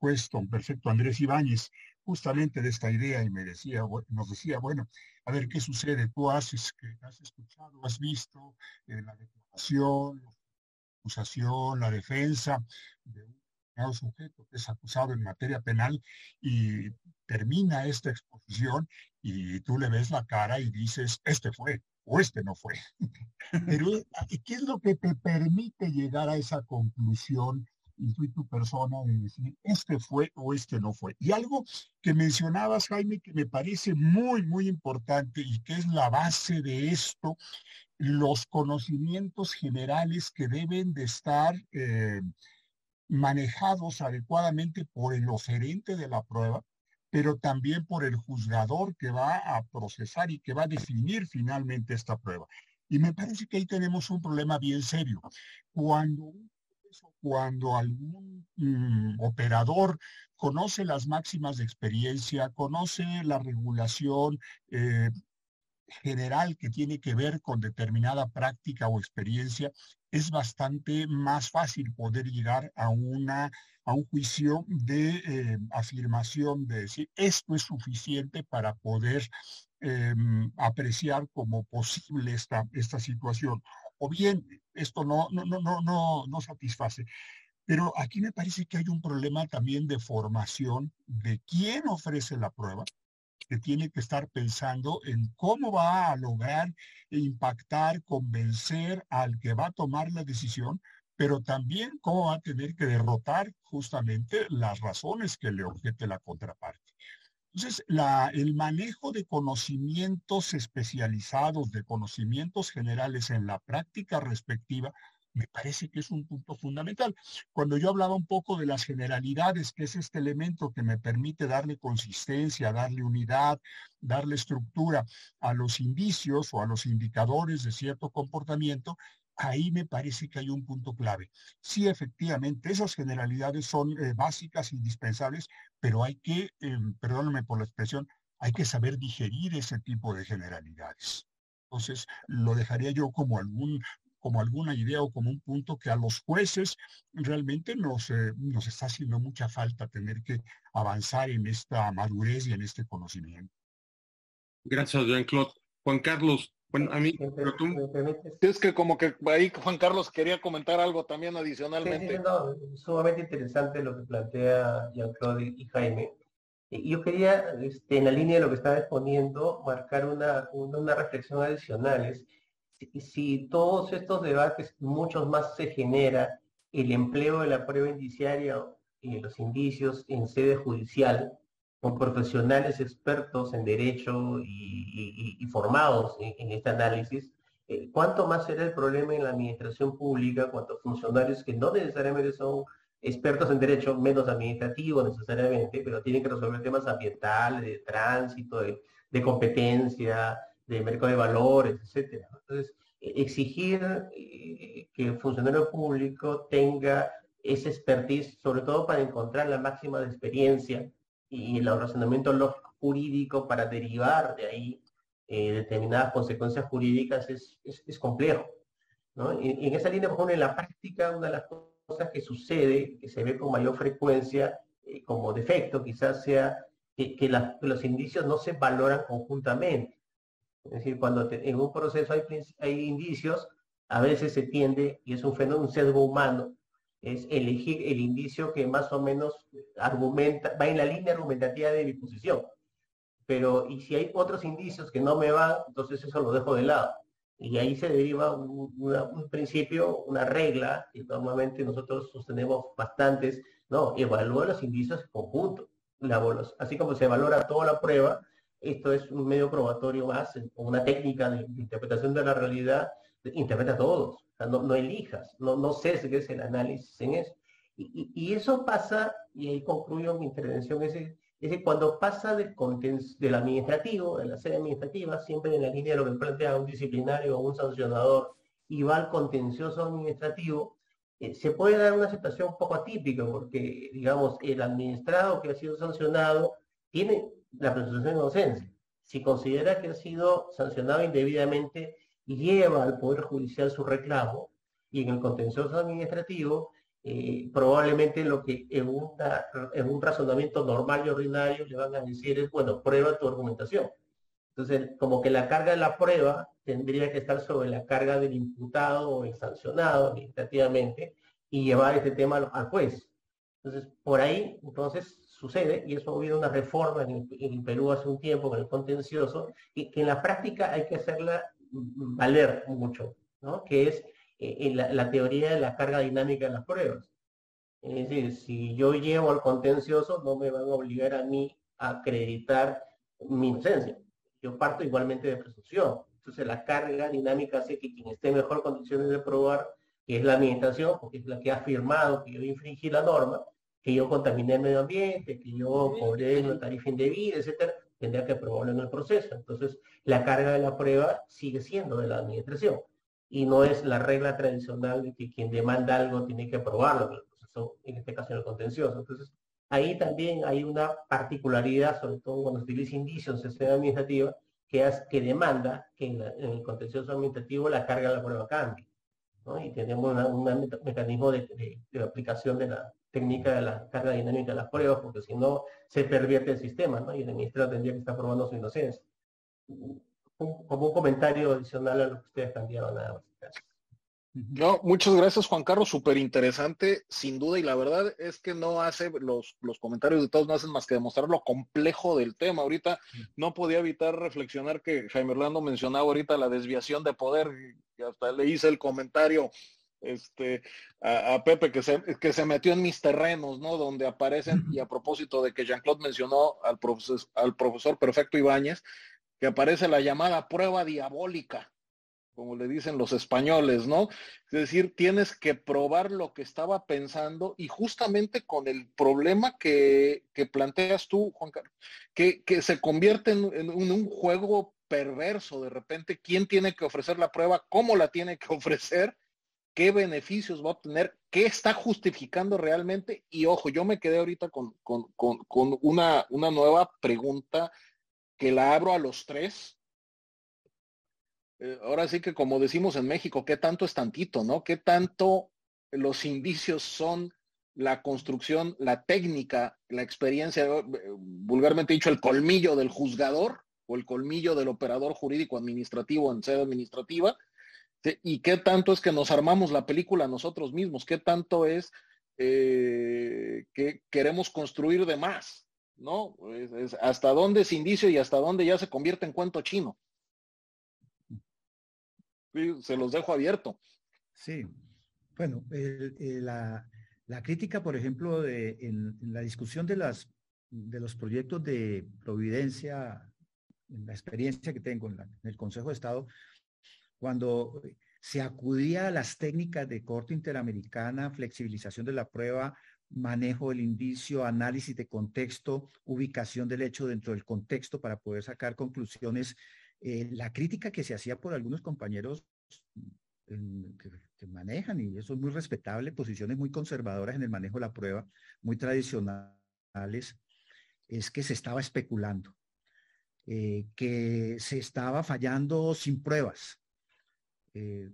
juez Perfecto Andrés Ibáñez, justamente de esta idea y me decía, nos decía, bueno, a ver qué sucede, tú haces, que has escuchado, has visto eh, la declaración, la acusación, la defensa de un sujeto que es acusado en materia penal y termina esta exposición y tú le ves la cara y dices, este fue o este no fue. *laughs* Pero, ¿qué es lo que te permite llegar a esa conclusión y tu persona de decir, este fue o este no fue? Y algo que mencionabas, Jaime, que me parece muy, muy importante y que es la base de esto, los conocimientos generales que deben de estar eh, manejados adecuadamente por el oferente de la prueba, pero también por el juzgador que va a procesar y que va a definir finalmente esta prueba. Y me parece que ahí tenemos un problema bien serio. Cuando, cuando algún mm, operador conoce las máximas de experiencia, conoce la regulación eh, general que tiene que ver con determinada práctica o experiencia, es bastante más fácil poder llegar a, una, a un juicio de eh, afirmación de decir esto es suficiente para poder em, apreciar como posible esta, esta situación. O bien, esto no, no, no, no, no, no satisface. Pero aquí me parece que hay un problema también de formación de quién ofrece la prueba, que tiene que estar pensando en cómo va a lograr impactar, convencer al que va a tomar la decisión, pero también cómo va a tener que derrotar justamente las razones que le objete la contraparte. Entonces, el manejo de conocimientos especializados, de conocimientos generales en la práctica respectiva, me parece que es un punto fundamental. Cuando yo hablaba un poco de las generalidades, que es este elemento que me permite darle consistencia, darle unidad, darle estructura a los indicios o a los indicadores de cierto comportamiento, ahí me parece que hay un punto clave. Sí, efectivamente, esas generalidades son eh, básicas, indispensables, pero hay que, eh, perdóname por la expresión, hay que saber digerir ese tipo de generalidades. Entonces, lo dejaría yo como algún como alguna idea o como un punto que a los jueces realmente nos, eh, nos está haciendo mucha falta tener que avanzar en esta madurez y en este conocimiento. Gracias, Jean-Claude. Juan Carlos, bueno, a mí, pero tú... Es que como que ahí Juan Carlos quería comentar algo también adicionalmente. sumamente interesante lo que plantea Jean-Claude y Jaime. Yo quería, este, en la línea de lo que estaba exponiendo, marcar una, una reflexión adicional. Es, si, todos estos debates, muchos más se genera el empleo de la prueba indiciaria y los indicios en sede judicial, con profesionales expertos en derecho y, formados en, este análisis, eh, ¿cuánto más será el problema en la administración pública cuando funcionarios que no necesariamente son expertos en derecho, menos administrativo necesariamente, pero tienen que resolver temas ambientales, de tránsito, de, competencia, de mercado de valores, etcétera. Entonces, e, exigir eh, que el funcionario público tenga ese expertise, sobre todo para encontrar la máxima de experiencia y el razonamiento jurídico para derivar de ahí eh, determinadas consecuencias jurídicas es, es, complejo. ¿no? Y, en esa línea, por ejemplo, en la práctica, una de las cosas que sucede, que se ve con mayor frecuencia eh, como defecto, quizás sea que, que los indicios no se valoran conjuntamente. Es decir, cuando en un proceso hay, hay indicios, a veces se tiende, y es un fenómeno, un sesgo humano, es elegir el indicio que más o menos argumenta, va en la línea argumentativa de mi posición. Pero, y si hay otros indicios que no me van, entonces eso lo dejo de lado. Y ahí se deriva un, principio, una regla, que normalmente nosotros sostenemos bastantes, no, evalúa los indicios en conjunto. así como se valora toda la prueba, esto es un medio probatorio más, una técnica de, interpretación de la realidad, interpreta a todos, no, elijas, no, no es el análisis en eso. Y, eso pasa, y ahí concluyo mi intervención, es, es cuando pasa del, del administrativo, de la sede administrativa, siempre en la línea de lo que plantea un disciplinario o un sancionador, y va al contencioso administrativo, eh, se puede dar una situación un poco atípica, porque, digamos, el administrado que ha sido sancionado tiene la presunción de inocencia. Si considera que ha sido sancionado indebidamente, lleva al Poder Judicial su reclamo y en el contencioso administrativo, eh, probablemente lo que en, en un razonamiento normal y ordinario le van a decir es, bueno, prueba tu argumentación. Entonces, como que la carga de la prueba tendría que estar sobre la carga del imputado o el sancionado administrativamente y llevar este tema al juez. Entonces, por ahí, entonces, sucede, y eso ha habido una reforma en el, Perú hace un tiempo con el contencioso, y que en la práctica hay que hacerla valer mucho, ¿no? que es eh, la, teoría de la carga dinámica de las pruebas. Es decir, si yo llevo al contencioso, no me van a obligar a mí a acreditar mi inocencia. Yo parto igualmente de presunción. Entonces la carga dinámica hace que quien esté en mejor condiciones de probar, que es la administración, porque es la que ha afirmado que yo infringí la norma, que yo contaminé el medio ambiente, que yo cobré una tarifa indebida, etcétera, tendría que probarlo en el proceso. Entonces, la carga de la prueba sigue siendo de la administración y no es la regla tradicional de que quien demanda algo tiene que probarlo en el proceso, en este caso en el contencioso. Entonces, ahí también hay una particularidad, sobre todo cuando se utiliza indicios en sede administrativa, que, que demanda que en, el contencioso administrativo la carga de la prueba cambie. Y tenemos un mecanismo de aplicación de la, técnica de la carga dinámica de las pruebas, porque si no se pervierte el sistema, ¿no? Y el administrador tendría que estar probando su inocencia. como un comentario adicional a lo que ustedes planteaban nada más. No, muchas gracias Juan Carlos, súper interesante, sin duda, y la verdad es que no hace, los, los comentarios de todos no hacen más que demostrar lo complejo del tema. Ahorita no podía evitar reflexionar que Jaime Orlando mencionaba ahorita la desviación de poder, y hasta le hice el comentario este, a, Pepe que se, que se metió en mis terrenos, ¿no? Donde aparecen, y a propósito de que Jean-Claude mencionó al profesor, al profesor Perfecto Ibáñez, que aparece la llamada prueba diabólica, como le dicen los españoles, ¿no? Es decir, tienes que probar lo que estaba pensando y justamente con el problema que, planteas tú, Juan Carlos, que, se convierte en, en, un juego perverso de repente, quién tiene que ofrecer la prueba, cómo la tiene que *laughs* ofrecer qué beneficios va a obtener, qué está justificando realmente. Y ojo, yo me quedé ahorita con, una, una nueva pregunta que la abro a los tres. Eh, ahora sí que como decimos en México, ¿qué tanto es tantito, no? ¿Qué tanto los indicios son la construcción, la técnica, la experiencia, eh, vulgarmente dicho, el colmillo del juzgador o el colmillo del operador jurídico administrativo en sede administrativa? ¿Y qué tanto es que nos armamos la película nosotros mismos? ¿Qué tanto es eh, que queremos construir de más? ¿No? ¿Hasta dónde es indicio y hasta dónde ya se convierte en cuento chino? se los dejo abierto. Sí, bueno, la, crítica, por ejemplo, de, en, la discusión de, las, de los proyectos de providencia, en la experiencia que tengo en el Consejo de Estado, cuando se acudía a las técnicas de corte interamericana, flexibilización de la prueba, manejo del indicio, análisis de contexto, ubicación del hecho dentro del contexto para poder sacar conclusiones. Eh, la crítica que se hacía por algunos compañeros que, manejan, y eso es muy respetable, posiciones muy conservadoras en el manejo de la prueba, muy tradicionales, es que se estaba especulando, eh, que se estaba fallando sin pruebas, eh,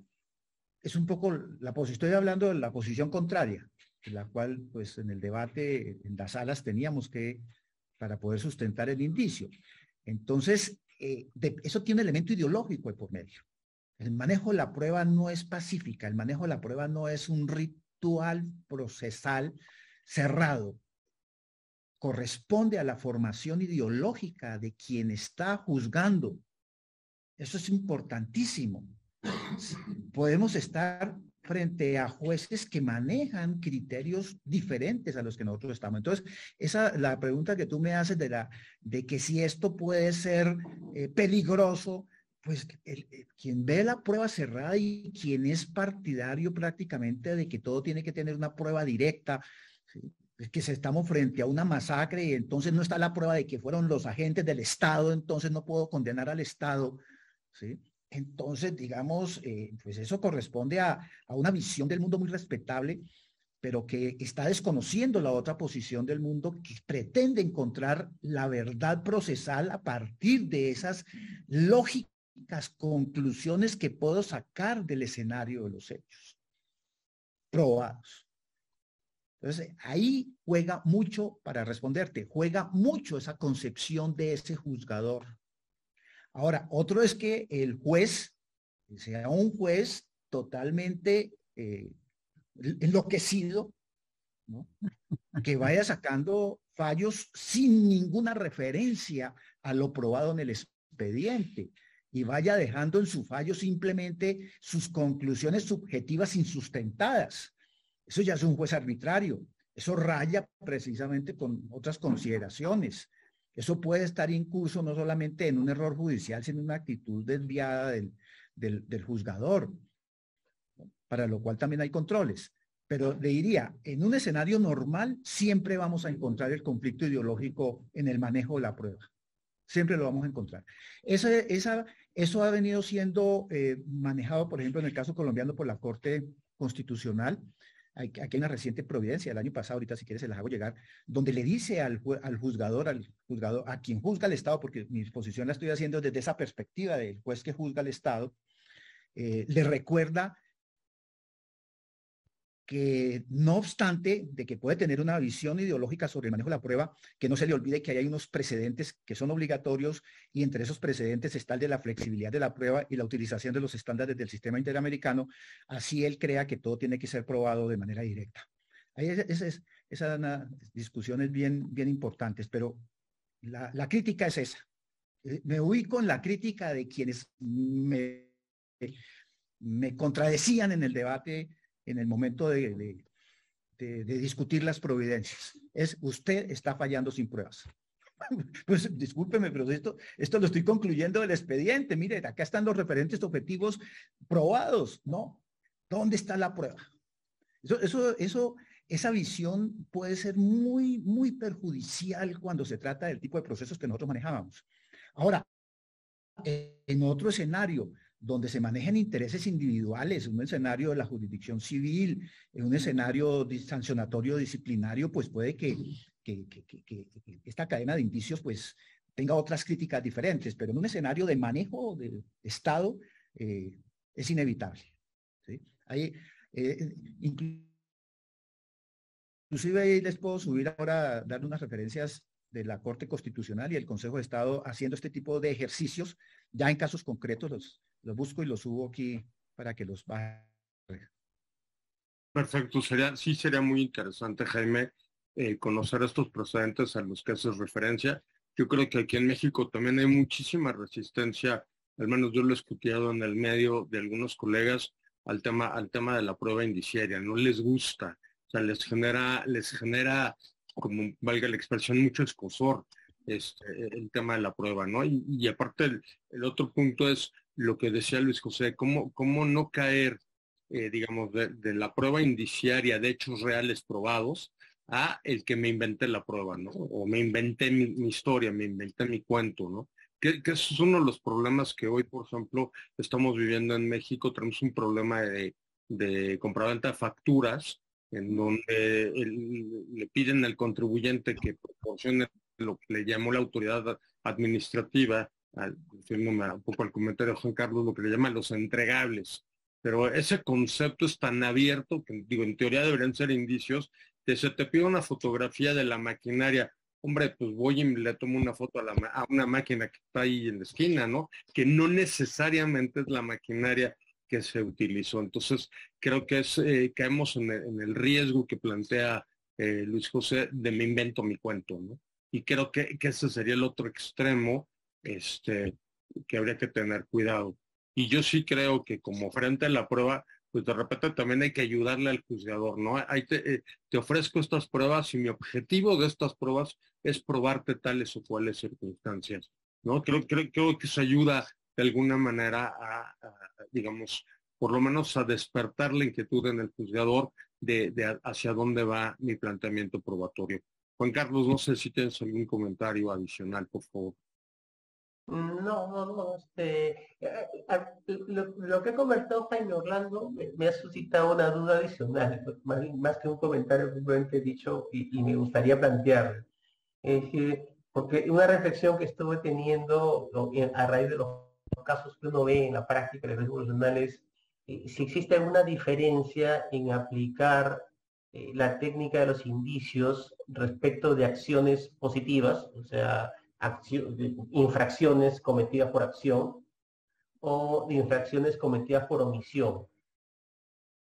es un poco la posición, estoy hablando de la posición contraria, la cual pues en el debate en las salas teníamos que, para poder sustentar el indicio. Entonces, eh, eso tiene elemento ideológico por medio. El manejo de la prueba no es pacífica, el manejo de la prueba no es un ritual procesal cerrado. Corresponde a la formación ideológica de quien está juzgando. Eso es importantísimo podemos estar frente a jueces que manejan criterios diferentes a los que nosotros estamos. Entonces, esa la pregunta que tú me haces de la de que si esto puede ser eh, peligroso, pues quien ve la prueba cerrada y quien es partidario prácticamente de que todo tiene que tener una prueba directa, es que estamos frente a una masacre y entonces no está la prueba de que fueron los agentes del Estado, entonces no puedo condenar al Estado, ¿sí? Entonces, digamos, eh, pues eso corresponde a, una visión del mundo muy respetable, pero que está desconociendo la otra posición del mundo que pretende encontrar la verdad procesal a partir de esas lógicas conclusiones que puedo sacar del escenario de los hechos probados. Entonces, ahí juega mucho, para responderte, juega mucho esa concepción de ese juzgador Ahora, otro es que el juez sea un juez totalmente eh, enloquecido, que vaya sacando fallos sin ninguna referencia a lo probado en el expediente y vaya dejando en su fallo simplemente sus conclusiones subjetivas insustentadas. Eso ya es un juez arbitrario. Eso raya precisamente con otras consideraciones. Eso puede estar incurso no solamente en un error judicial, sino en una actitud desviada del, juzgador, para lo cual también hay controles. Pero le diría, en un escenario normal siempre vamos a encontrar el conflicto ideológico en el manejo de la prueba. Siempre lo vamos a encontrar. Eso ha venido siendo eh, manejado, por ejemplo, en el caso colombiano por la Corte Constitucional aquí hay una reciente providencia, el año pasado, ahorita si quieres se las hago llegar, donde le dice al, juzgador, al juzgador, a quien juzga el Estado, porque mi exposición la estoy haciendo desde esa perspectiva del juez que juzga al Estado, eh, le recuerda que no obstante de que puede tener una visión ideológica sobre el manejo de la prueba, que no se le olvide que hay unos precedentes que son obligatorios y entre esos precedentes está el de la flexibilidad de la prueba y la utilización de los estándares del sistema interamericano, así él crea que todo tiene que ser probado de manera directa. Ahí es, es, esas discusiones bien, bien importantes, pero la, crítica es esa. Eh, me ubico en la crítica de quienes me, me contradecían en el debate en el momento de, discutir las providencias. Es usted está fallando sin pruebas. *laughs* Pues discúlpeme, pero esto, esto lo estoy concluyendo del expediente. Mire, acá están los referentes objetivos probados, ¿no? ¿Dónde está la prueba? Eso, eso, eso, esa visión puede ser muy, muy perjudicial cuando se trata del tipo de procesos que nosotros manejábamos. Ahora, en otro escenario, donde se manejan intereses individuales, un escenario de la jurisdicción civil, en un escenario sancionatorio disciplinario, pues puede que, esta cadena de indicios pues tenga otras críticas diferentes, pero en un escenario de manejo del Estado eh, es inevitable. ¿sí? Hay, eh, inclusive ahí les puedo subir ahora, dar unas referencias de la Corte Constitucional y el Consejo de Estado haciendo este tipo de ejercicios, ya en casos concretos los busco y los subo aquí para que los baje. Perfecto, sería, sí sería muy interesante, Jaime, eh, conocer estos precedentes a los que haces referencia. Yo creo que aquí en México también hay muchísima resistencia, al menos yo lo he escuchado en el medio de algunos colegas, al tema, al tema de la prueba indiciaria. No les gusta, o sea, les genera, les genera, como valga la expresión, mucho escosor este, el tema de la prueba, ¿no? Y, aparte el, otro punto es lo que decía Luis José, cómo, cómo no caer, eh, digamos, de, la prueba indiciaria de hechos reales probados a el que me inventé la prueba, ¿no? O me inventé mi, historia, me inventé mi cuento, ¿no? Que, que es uno de los problemas que hoy, por ejemplo, estamos viviendo en México. Tenemos un problema de, de compraventa de facturas, en donde le piden al contribuyente que proporcione lo que le llamó la autoridad administrativa, al, un poco al comentario de Juan Carlos, lo que le llaman los entregables. Pero ese concepto es tan abierto que, digo, en teoría deberían ser indicios que se te pide una fotografía de la maquinaria. Hombre, pues voy y le tomo una foto a, una máquina que está ahí en la esquina, ¿no? Que no necesariamente es la maquinaria que se utilizó. Entonces, creo que es, eh, caemos en el, riesgo que plantea eh, Luis José de me invento mi cuento, ¿no? Y creo que, ese sería el otro extremo este, que habría que tener cuidado. Y yo sí creo que como frente a la prueba, pues de repente también hay que ayudarle al juzgador, ¿no? Te, eh, te, ofrezco estas pruebas y mi objetivo de estas pruebas es probarte tales o cuales circunstancias, ¿no? Creo, creo, creo que eso ayuda de alguna manera a, digamos, por lo menos a despertar la inquietud en el juzgador de, de hacia dónde va mi planteamiento probatorio. Juan Carlos, no sé si tienes algún comentario adicional, por favor. No, no, no. Este, eh, eh, lo, que ha conversado Jaime Orlando me, ha suscitado una duda adicional, más, que un comentario simplemente dicho y, me gustaría plantear. porque una reflexión que estuve teniendo a raíz de los casos que uno ve en la práctica de los eh, si existe alguna diferencia en aplicar eh, la técnica de los indicios respecto de acciones positivas, o sea, infracciones cometidas por acción o infracciones cometidas por omisión.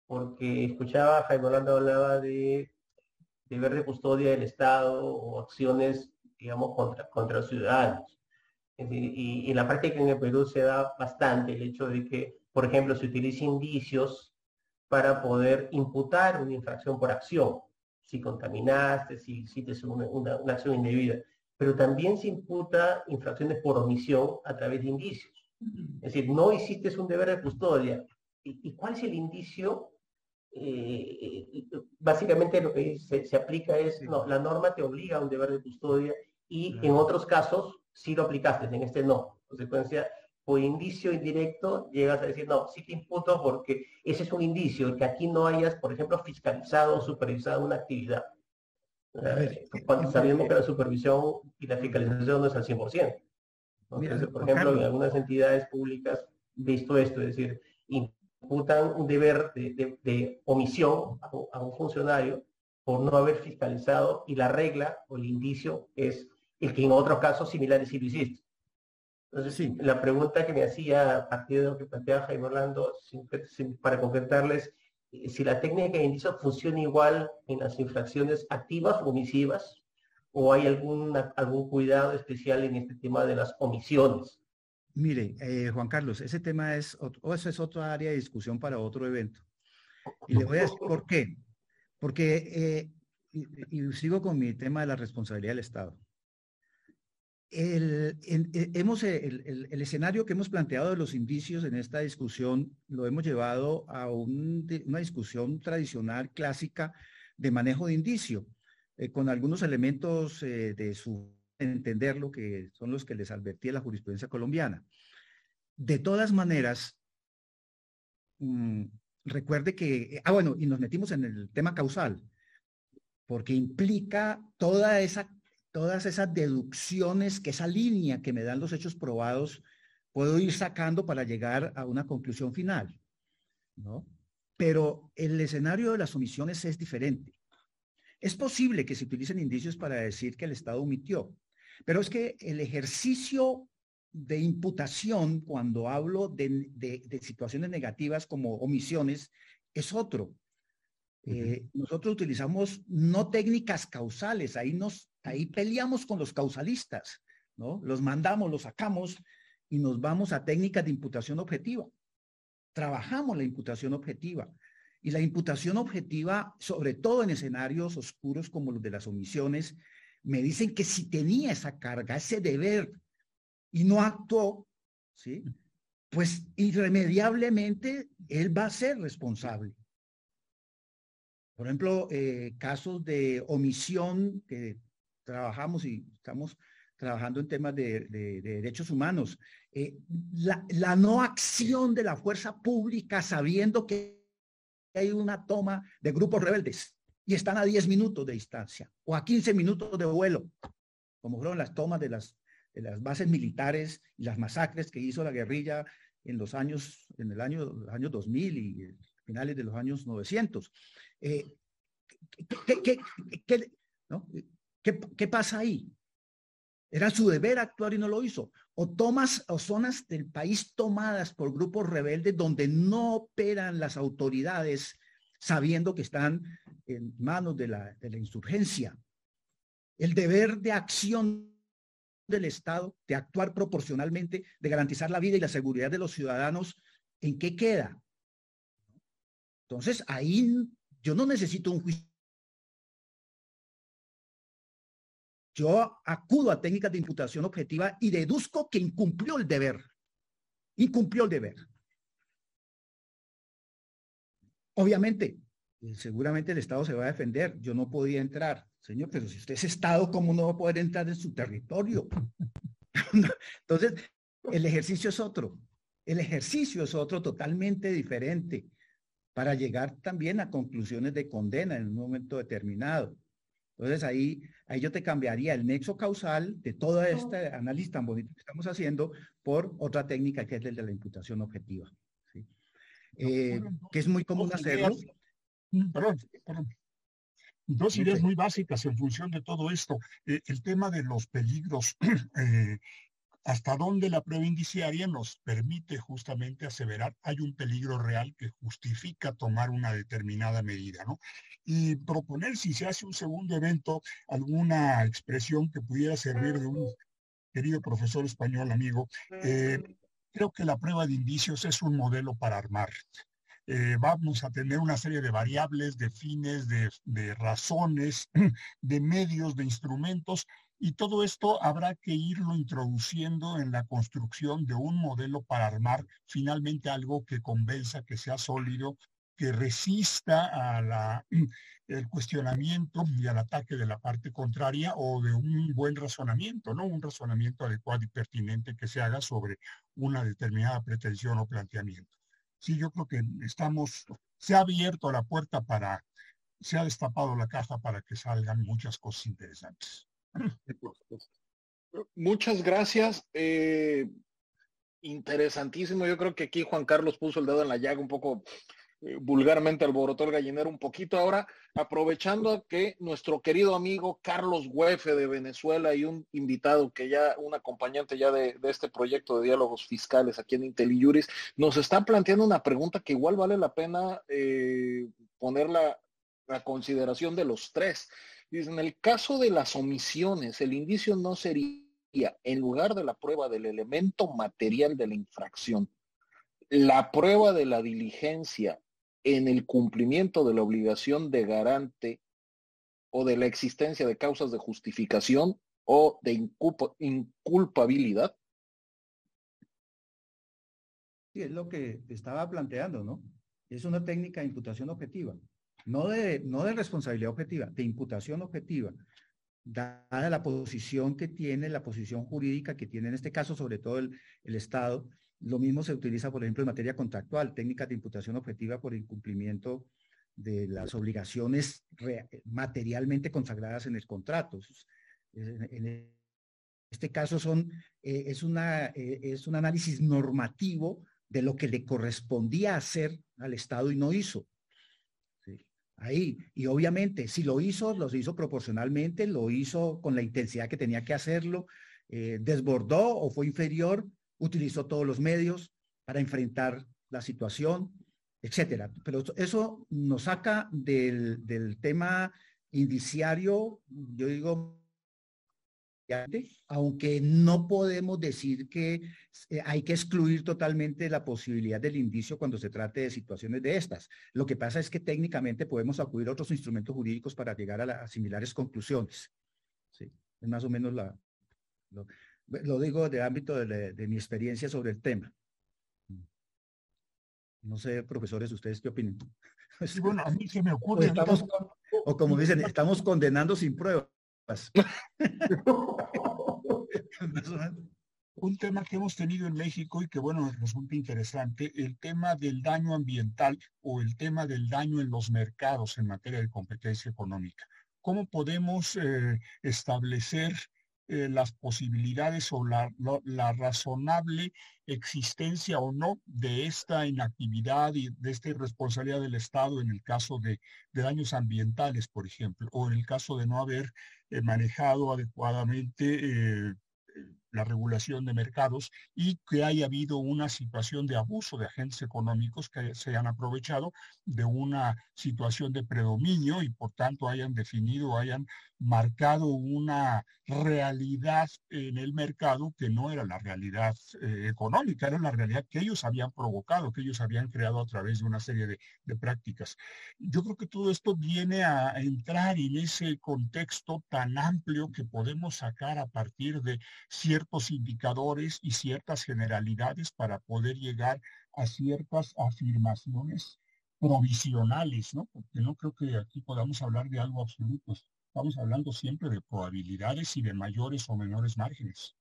Porque escuchaba, Jaime Orlando hablaba de deber de custodia del Estado o acciones, digamos, contra, contra los ciudadanos. Y, en la práctica en el Perú se da bastante el hecho de que, por ejemplo, se utiliza indicios para poder imputar una infracción por acción, si contaminaste, si hiciste una, una, acción indebida, pero también se imputa infracciones por omisión a través de indicios. Es decir, no hiciste un deber de custodia. ¿Y, cuál es el indicio? Eh, básicamente lo que se, aplica es, no, la norma te obliga a un deber de custodia y en otros casos sí lo aplicaste, en este no. Consecuencia, por indicio indirecto llegas a decir, no, sí te imputo porque ese es un indicio, que aquí no hayas, por ejemplo, fiscalizado o supervisado una actividad. Eh, cuando sabemos que la supervisión y la fiscalización no es al 100%. Entonces, por ejemplo, en algunas entidades públicas, visto esto, es decir, imputan un deber de, omisión a, un funcionario por no haber fiscalizado y la regla o el indicio es el que en otros casos similares sí lo hiciste. Entonces, sí. la pregunta que me hacía a partir de lo que planteaba Jaime Orlando, para concretarles, eh, si la técnica de indicio funciona igual en las infracciones activas o omisivas, o hay algún, algún cuidado especial en este tema de las omisiones. Mire, eh, Juan Carlos, ese tema es, o eso es otra área de discusión para otro evento. Y le voy a decir por qué. Porque, eh, y, sigo con mi tema de la responsabilidad del Estado. El, eh, hemos, el, escenario que hemos planteado de los indicios en esta discusión lo hemos llevado a una discusión tradicional, clásica, de manejo de indicio, con algunos elementos de su entender lo que son los que les advertía la jurisprudencia colombiana. De todas maneras, mm, recuerde que, ah, bueno, y nos metimos en el tema causal, porque implica toda esa, todas esas deducciones, que esa línea que me dan los hechos probados, puedo ir sacando para llegar a una conclusión final, ¿no? Pero el escenario de las omisiones es diferente. Es posible que se utilicen indicios para decir que el Estado omitió, pero es que el ejercicio de imputación, cuando hablo de, situaciones negativas como omisiones, es otro. Eh, nosotros utilizamos no técnicas causales, ahí, nos, ahí peleamos con los causalistas, ¿no? Los mandamos, los sacamos y nos vamos a técnicas de imputación objetiva. Trabajamos la imputación objetiva. Y la imputación objetiva, sobre todo en escenarios oscuros como los de las omisiones, me dicen que si tenía esa carga, ese deber, y no actuó, ¿sí? Pues irremediablemente él va a ser responsable. Por ejemplo, eh, casos de omisión que trabajamos y estamos trabajando en temas de, derechos humanos. Eh, la, no acción de la fuerza pública sabiendo que hay una toma de grupos rebeldes y están a 10 minutos de distancia o a 15 minutos de vuelo, como fueron las tomas de las, de las bases militares y las masacres que hizo la guerrilla en los años, en el año, año 2000 y finales de los años 900. Eh, ¿qué, qué, pasa ahí? Era su deber actuar y no lo hizo. O tomas o zonas del país tomadas por grupos rebeldes donde no operan las autoridades sabiendo que están en manos de la, de la insurgencia. El deber de acción del Estado, de actuar proporcionalmente, de garantizar la vida y la seguridad de los ciudadanos, ¿en qué queda? Entonces, ahí yo no necesito un juicio. Yo acudo a técnicas de imputación objetiva y deduzco que incumplió el deber. Incumplió el deber. Obviamente, seguramente el Estado se va a defender. Yo no podía entrar. Señor, pero si usted es Estado, ¿cómo no va a poder entrar en su territorio? *laughs* Entonces, el ejercicio es otro. El ejercicio es otro totalmente diferente para llegar también a conclusiones de condena en un momento determinado. Entonces ahí, ahí yo te cambiaría el nexo causal de todo este análisis tan bonito que estamos haciendo por otra técnica que es el de la imputación objetiva. Eh, que es muy común hacerlo. Perdón, perdón. Dos ideas muy básicas en función de todo esto. Eh, el tema de los peligros, *clears throat* eh, hasta dónde la prueba indiciaria nos permite justamente aseverar hay un peligro real que justifica tomar una determinada medida, ¿no? Y proponer si se hace un segundo evento alguna expresión que pudiera servir de un querido profesor español amigo. creo que la prueba de indicios es un modelo para armar. Eh, vamos a tener una serie de variables, de fines, de, de razones, *clears throat* de medios, de instrumentos, y todo esto habrá que irlo introduciendo en la construcción de un modelo para armar finalmente algo que convenza, que sea sólido, que resista a la, *clears throat* el cuestionamiento y al ataque de la parte contraria o de un buen razonamiento, ¿no? Un razonamiento adecuado y pertinente que se haga sobre una determinada pretensión o planteamiento sí, yo creo que estamos, se ha abierto la puerta para, se ha destapado la caja para que salgan muchas cosas interesantes. Muchas gracias. Eh, interesantísimo. Yo creo que aquí Juan Carlos puso el dedo en la llaga un poco eh, vulgarmente alborotó el gallinero un poquito. Ahora, aprovechando que nuestro querido amigo Carlos Huefe de Venezuela y un invitado que ya, un acompañante ya de, este proyecto de diálogos fiscales aquí en IntelliJuris, nos está planteando una pregunta que igual vale la pena eh, ponerla a consideración de los tres. En el caso de las omisiones, el indicio no sería, en lugar de la prueba del elemento material de la infracción, la prueba de la diligencia en el cumplimiento de la obligación de garante o de la existencia de causas de justificación o de inculpabilidad? Sí, es lo que estaba planteando, ¿no? Es una técnica de imputación objetiva, no de, no de responsabilidad objetiva, de imputación objetiva, dada la posición que tiene, la posición jurídica que tiene en este caso, sobre todo el, el Estado, lo mismo se utiliza, por ejemplo, en materia contractual, técnicas de imputación objetiva por incumplimiento de las obligaciones materialmente consagradas en el contrato. En este caso son, eh, es, una, eh, es un análisis normativo de lo que le correspondía hacer al Estado y no hizo. Ahí, y obviamente, si lo hizo, lo hizo proporcionalmente, lo hizo con la intensidad que tenía que hacerlo, eh, desbordó o fue inferior, utilizó todos los medios para enfrentar la situación, etcétera. Pero eso nos saca del, del tema indiciario, yo digo, aunque no podemos decir que eh, hay que excluir totalmente la posibilidad del indicio cuando se trate de situaciones de estas. Lo que pasa es que técnicamente podemos acudir a otros instrumentos jurídicos para llegar a, las similares conclusiones. Sí, es más o menos la, lo digo de ámbito de, mi experiencia sobre el tema. No sé, profesores, ¿ustedes qué opinan? bueno, a mí se me ocurre. O, como dicen, estamos condenando sin *laughs* Un tema que hemos tenido en México y que, bueno, resulta interesante, el tema del daño ambiental o el tema del daño en los mercados en materia de competencia económica. ¿Cómo podemos eh, establecer eh, las posibilidades o la, razonable existencia o no de esta inactividad y de esta irresponsabilidad del Estado en el caso de, daños ambientales, por ejemplo, o en el caso de no haber manejado adecuadamente eh, la regulación de mercados y que haya habido una situación de abuso de agentes económicos que se han aprovechado de una situación de predominio y por tanto hayan definido, hayan marcado una realidad en el mercado que no era la realidad eh, económica, era la realidad que ellos habían provocado, que ellos habían creado a través de una serie de, prácticas. Yo creo que todo esto viene a entrar en ese contexto tan amplio que podemos sacar a partir de ciertos indicadores y ciertas generalidades para poder llegar a ciertas afirmaciones provisionales, ¿no? Porque no creo que aquí podamos hablar de algo absoluto. Estamos hablando siempre de probabilidades y de mayores o menores márgenes.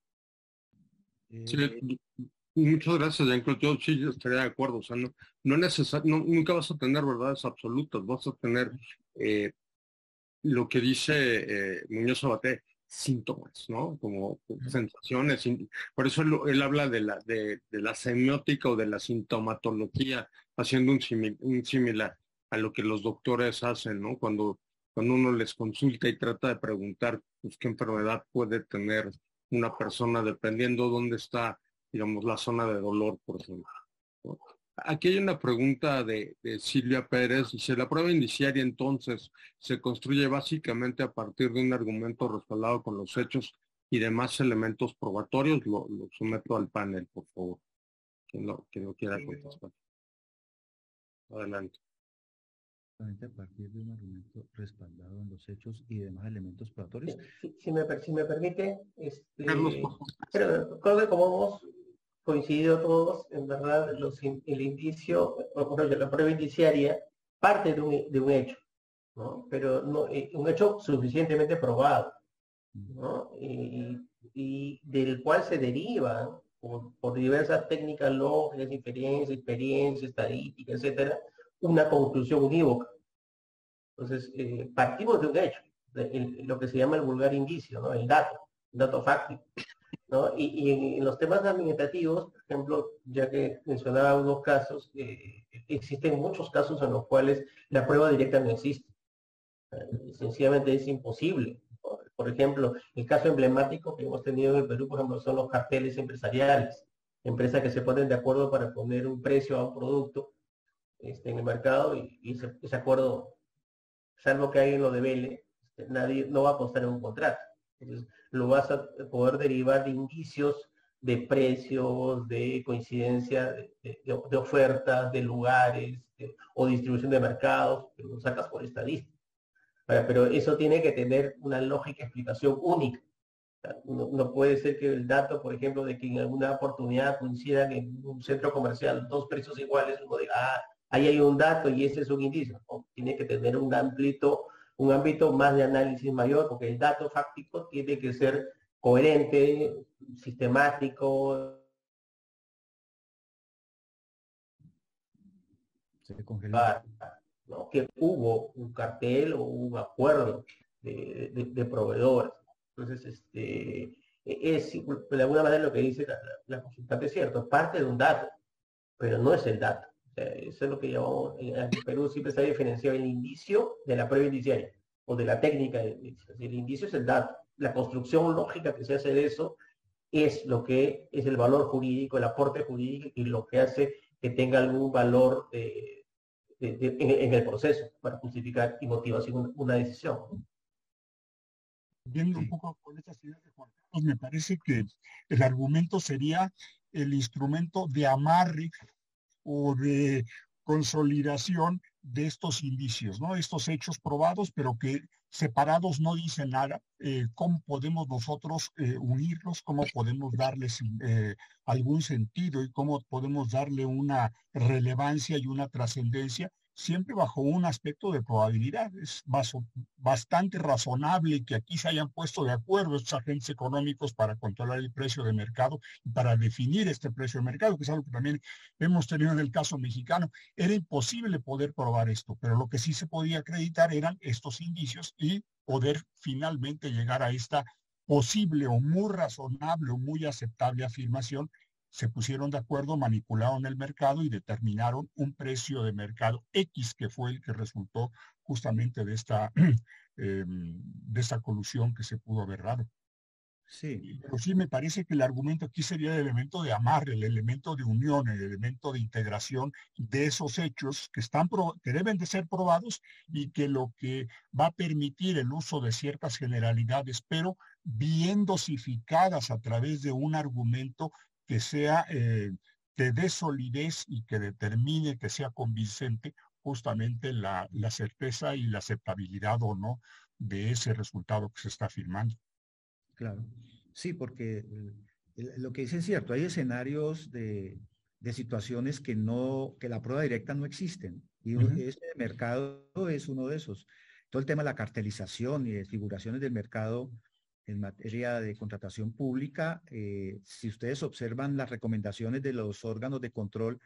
Muchas gracias, Jean-Claude. Yo sí estaría de acuerdo. O sea, no, no necesario, nunca vas a tener verdades absolutas, vas a tener eh, lo que dice eh, Muñoz Abate, síntomas, ¿no? Como sensaciones. Por eso él, habla de la, de, la semiótica o de la sintomatología, haciendo un, un similar a lo que los doctores hacen, ¿no? Cuando cuando uno les consulta y trata de preguntar pues, qué enfermedad puede tener una persona dependiendo dónde está, digamos, la zona de dolor, por ejemplo. Aquí hay una pregunta de, Silvia Pérez. Dice, la prueba indiciaria entonces se construye básicamente a partir de un argumento respaldado con los hechos y demás elementos probatorios. Lo, someto al panel, por favor. Quien lo, quien lo quiera contestar. Adelante a partir de un argumento respaldado en los hechos y demás elementos probatorios. Si, me, permite, este, pero creo que como hemos coincidido todos, en verdad, los, el indicio, o la prueba indiciaria parte de un, de un hecho, ¿no? pero no, eh, un hecho suficientemente probado, ¿no? y, del cual se deriva por, por diversas técnicas lógicas, inferencias, experiencia, estadística, etcétera, una conclusión unívoca. Entonces, eh, partimos de un hecho, de lo que se llama el vulgar indicio, ¿no? el dato. dato fáctico. ¿No? Y, en los temas administrativos, por ejemplo, ya que mencionaba unos casos, eh, existen muchos casos en los cuales la prueba directa no existe. Eh, sencillamente es imposible. Por ejemplo, el caso emblemático que hemos tenido en el Perú, por ejemplo, son los carteles empresariales. Empresas que se ponen de acuerdo para poner un precio a un producto este, en el mercado y, ese, acuerdo, salvo que hay en lo de Vélez, este, nadie no va a apostar en un contrato. Entonces, lo vas a poder derivar de indicios de precios, de coincidencia de, ofertas, de lugares o distribución de mercados, que lo sacas por estadística. Pero eso tiene que tener una lógica explicación única. No, puede ser que el dato, por ejemplo, de que en alguna oportunidad coincidan en un centro comercial dos precios iguales, uno diga, ah, ahí hay un dato y ese es un indicio. tiene que tener un ámbito, un ámbito más de análisis mayor, porque el dato fáctico tiene que ser coherente, sistemático. Se Que hubo un cartel o un acuerdo de, proveedores. Entonces, este, es de alguna manera lo que dice la, la consultante es cierto, parte de un dato, pero no es el dato eso es lo que llamamos, en Perú siempre se ha diferenciado el indicio de la prueba indiciaria o de la técnica. El indicio es el dato. La construcción lógica que se hace de eso es lo que es el valor jurídico, el aporte jurídico y lo que hace que tenga algún valor en, el proceso para justificar y motivar una decisión. Viendo un poco con estas ideas de Juan Carlos, me parece que el argumento sería el instrumento de amarre o de consolidación de estos indicios, ¿no? Estos hechos probados, pero que separados no dicen nada. Eh, ¿Cómo podemos nosotros eh, unirlos? ¿Cómo podemos darles eh, algún sentido y cómo podemos darle una relevancia y una trascendencia siempre bajo un aspecto de probabilidad. Es bastante razonable que aquí se hayan puesto de acuerdo estos agentes económicos para controlar el precio de mercado y para definir este precio de mercado, que es algo que también hemos tenido en el caso mexicano. Era imposible poder probar esto, pero lo que sí se podía acreditar eran estos indicios y poder finalmente llegar a esta posible o muy razonable o muy aceptable afirmación se pusieron de acuerdo, manipularon el mercado y determinaron un precio de mercado X, que fue el que resultó justamente de esta, *clears throat* em, de esta colusión que se pudo haber dado. Sí. Pero sí me parece que el argumento aquí sería el elemento de amarre, el elemento de unión, el elemento de integración de esos hechos que, están que deben de ser probados y que lo que va a permitir el uso de ciertas generalidades, pero bien dosificadas a través de un argumento que sea, eh, que dé solidez y que determine, que sea convincente justamente la, certeza y la aceptabilidad o no de ese resultado que se está firmando. Claro, sí, porque lo que dice es cierto, hay escenarios de, situaciones que no, que la prueba directa no existen. Y este mercado es uno de esos. Todo el tema de la cartelización y de figuraciones del mercado en materia de contratación pública, eh, si ustedes observan las recomendaciones de los órganos de control,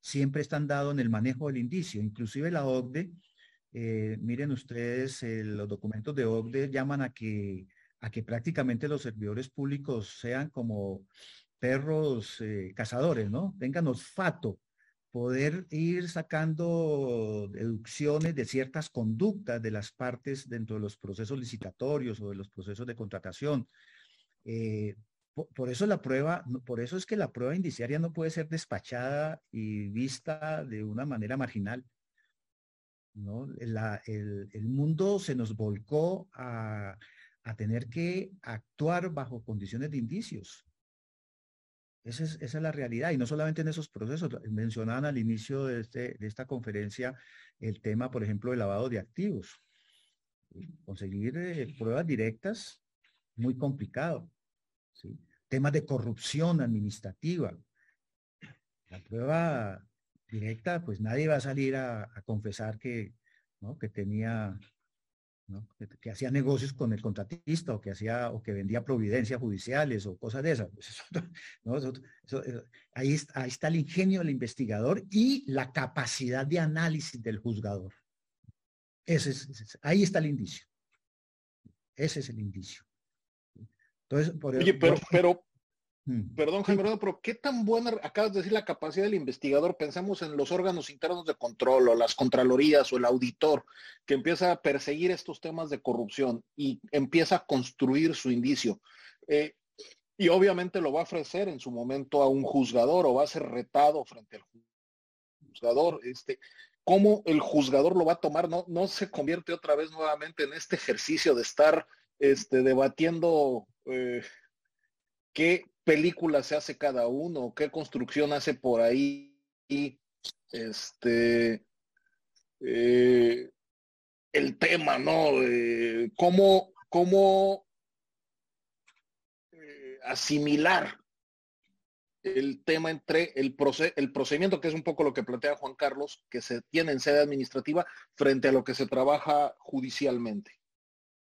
siempre están dados en el manejo del indicio. Inclusive la OCDE, eh, miren ustedes, eh, los documentos de OCDE llaman a que, a que prácticamente los servidores públicos sean como perros cazadores, ¿no? Tengan olfato poder ir sacando deducciones de ciertas conductas de las partes dentro de los procesos licitatorios o de los procesos de contratación. Eh, por, eso la prueba, por eso es que la prueba indiciaria no puede ser despachada y vista de una manera marginal. el, mundo se nos volcó a tener que actuar bajo condiciones de indicios. Esa es, la realidad y no solamente en esos procesos. Mencionaban al inicio de, este, de esta conferencia el tema, por ejemplo, del lavado de activos. Conseguir eh, pruebas directas, muy complicado. Temas de corrupción administrativa. La prueba directa, pues nadie va a salir a, confesar que, que tenía que, hacía negocios con el contratista o que hacía o que vendía providencias judiciales o cosas de esas. *laughs* ahí, está, ahí está el ingenio del investigador y la capacidad de análisis del juzgador. Ese es, ahí está el indicio. Ese es el indicio. Entonces, por Oye, pero, pero. Perdón, Jaime, pero ¿qué tan buena, acabas de decir la capacidad del investigador? Pensamos en los órganos internos de control o las contralorías o el auditor que empieza a perseguir estos temas de corrupción y empieza a construir su indicio. Eh, y obviamente lo va a ofrecer en su momento a un juzgador o va a ser retado frente al juzgador. Este, ¿Cómo el juzgador lo va a tomar? No, no se convierte otra vez nuevamente en este ejercicio de estar este, debatiendo eh, qué película se hace cada uno, qué construcción hace por ahí. Este, eh, el tema, ¿no? cómo, cómo asimilar el tema entre el, el procedimiento, que es un poco lo que plantea Juan Carlos, que se tiene en sede administrativa frente a lo que se trabaja judicialmente.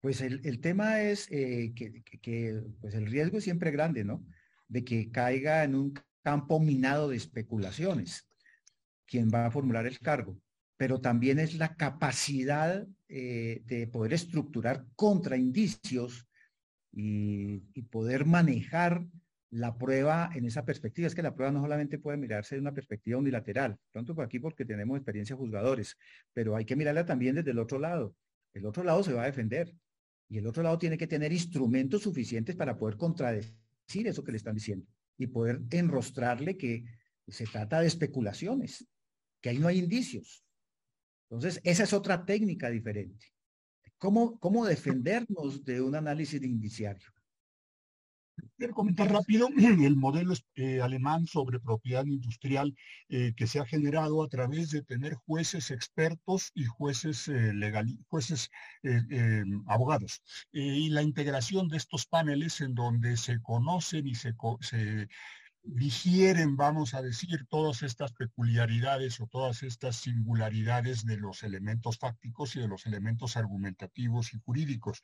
Pues el, tema es eh, que, pues el riesgo es siempre grande, ¿no? De que caiga en un campo minado de especulaciones quien va a formular el cargo, pero también es la capacidad eh, de poder estructurar contra indicios y, poder manejar la prueba en esa perspectiva. Es que la prueba no solamente puede mirarse de una perspectiva unilateral, tanto por aquí porque tenemos experiencia juzgadores, pero hay que mirarla también desde el otro lado. El otro lado se va a defender y el otro lado tiene que tener instrumentos suficientes para poder contradecir eso que le están diciendo y poder enrostrarle que se trata de especulaciones, que ahí no hay indicios. Entonces, esa es otra técnica diferente. ¿Cómo, cómo defendernos de un análisis de indiciario? Quiero comentar rápido *clears throat* el modelo eh, alemán sobre propiedad industrial eh, que se ha generado a través de tener jueces expertos y jueces eh, jueces abogados. y la integración de estos paneles en donde se conocen y se, se digieren, vamos a decir, todas estas peculiaridades o todas estas singularidades de los elementos fácticos y de los elementos argumentativos y jurídicos.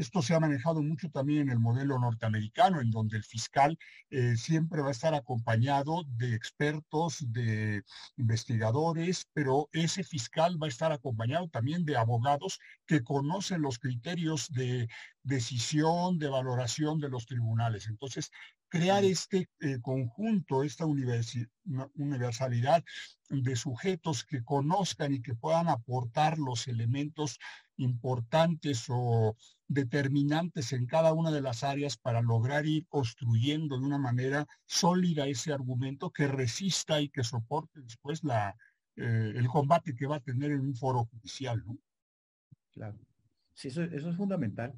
Esto se ha manejado mucho también en el modelo norteamericano, en donde el fiscal eh, siempre va a estar acompañado de expertos, de investigadores, pero ese fiscal va a estar acompañado también de abogados que conocen los criterios de decisión, de valoración de los tribunales. Entonces, crear este eh, conjunto, esta universalidad de sujetos que conozcan y que puedan aportar los elementos importantes o determinantes en cada una de las áreas para lograr ir construyendo de una manera sólida ese argumento que resista y que soporte después la, eh, el combate que va a tener en un foro judicial. ¿no? Claro. Sí, eso, eso es fundamental,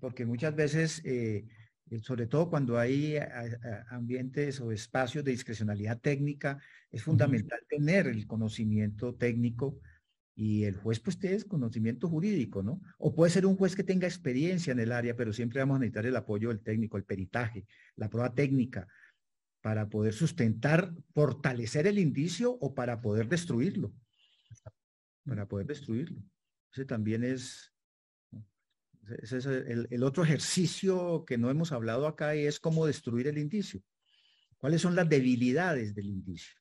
porque muchas veces eh, sobre todo cuando hay ambientes o espacios de discrecionalidad técnica, es fundamental tener el conocimiento técnico y el juez pues tiene conocimiento jurídico, ¿no? O puede ser un juez que tenga experiencia en el área, pero siempre vamos a necesitar el apoyo del técnico, el peritaje, la prueba técnica, para poder sustentar, fortalecer el indicio o para poder destruirlo. Para poder destruirlo. Ese también es, ese es el, otro ejercicio que no hemos hablado acá y es cómo destruir el indicio. ¿Cuáles son las debilidades del indicio?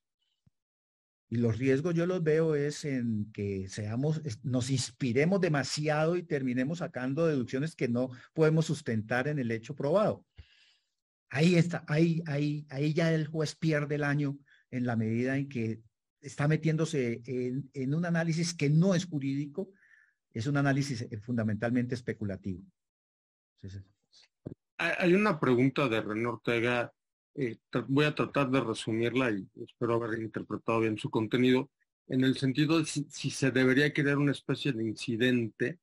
Y los riesgos yo los veo es en que seamos, nos inspiremos demasiado y terminemos sacando deducciones que no podemos sustentar en el hecho probado. Ahí está, ahí, ahí, ahí ya el juez pierde el año en la medida en que está metiéndose en, en un análisis que no es jurídico es un análisis eh, fundamentalmente especulativo. Hay una pregunta de René Ortega, eh, voy a tratar de resumirla y espero haber interpretado bien su contenido, en el sentido de si, se debería crear una especie de incidente,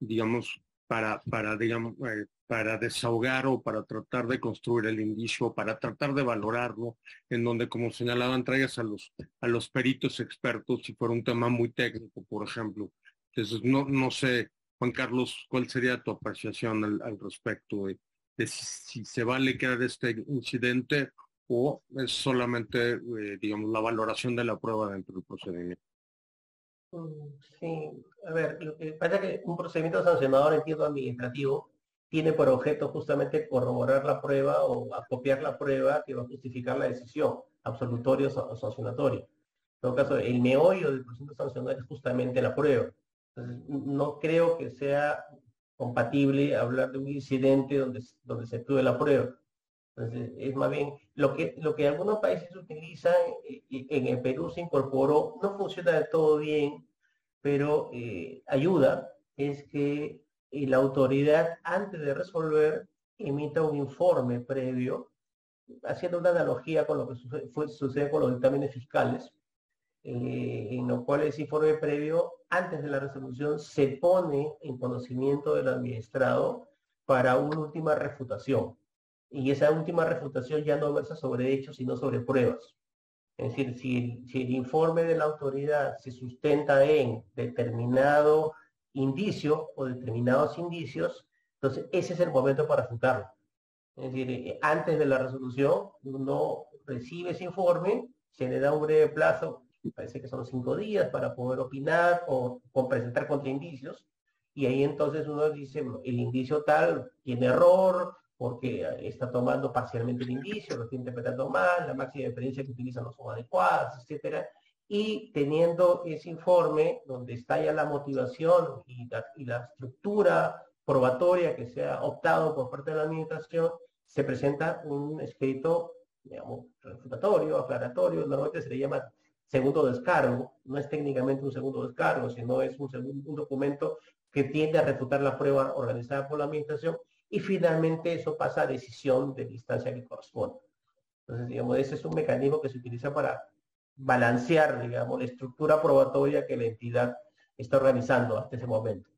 digamos, para, para, digamos, eh, para desahogar o para tratar de construir el indicio, para tratar de valorarlo, en donde, como señalaban, traigas a los, a los peritos expertos, si fuera un tema muy técnico, por ejemplo, entonces, no, no sé, Juan Carlos, ¿cuál sería tu apreciación al, respecto de, si, se vale crear este incidente o es solamente, eh, digamos, la valoración de la prueba dentro del procedimiento? Mm, sí, a ver, lo que pasa es que un procedimiento sancionador en tiempo administrativo tiene por objeto justamente corroborar la prueba o acopiar la prueba que va a justificar la decisión, absolutorio o sancionatorio. En todo caso, el meollo del procedimiento sancionador es justamente la prueba no creo que sea compatible hablar de un incidente donde, donde se actúe la prueba. Entonces, es más bien lo que, lo que algunos países utilizan, en el Perú se incorporó, no funciona todo bien, pero eh, ayuda, es que la autoridad antes de resolver emita un informe previo, haciendo una analogía con lo que sucede, con los dictámenes fiscales, eh, en lo cual ese informe previo, antes de la resolución, se pone en conocimiento del administrado para una última refutación. Y esa última refutación ya no versa sobre hechos, sino sobre pruebas. Es decir, si si el informe de la autoridad se sustenta en determinado indicio o determinados indicios, entonces ese es el momento para refutarlo. Es decir, antes de la resolución, uno recibe ese informe, se le da un breve plazo, parece que son cinco días para poder opinar o, presentar contra indicios, y ahí entonces uno dice, el indicio tal tiene error, porque está tomando parcialmente el indicio, lo está interpretando mal, la máxima experiencia que utiliza no son adecuadas, etcétera, y teniendo ese informe donde está ya la motivación y la, estructura probatoria que se ha optado por parte de la administración, se presenta un escrito, digamos, refutatorio, aclaratorio, normalmente se le llama segundo descargo, no es técnicamente un segundo descargo, sino es un, un documento que tiende a refutar la prueba organizada por la administración y finalmente eso pasa a decisión de la instancia que corresponde. Entonces, digamos, ese es un mecanismo que se utiliza para balancear, digamos, la estructura probatoria que la entidad está organizando hasta ese momento.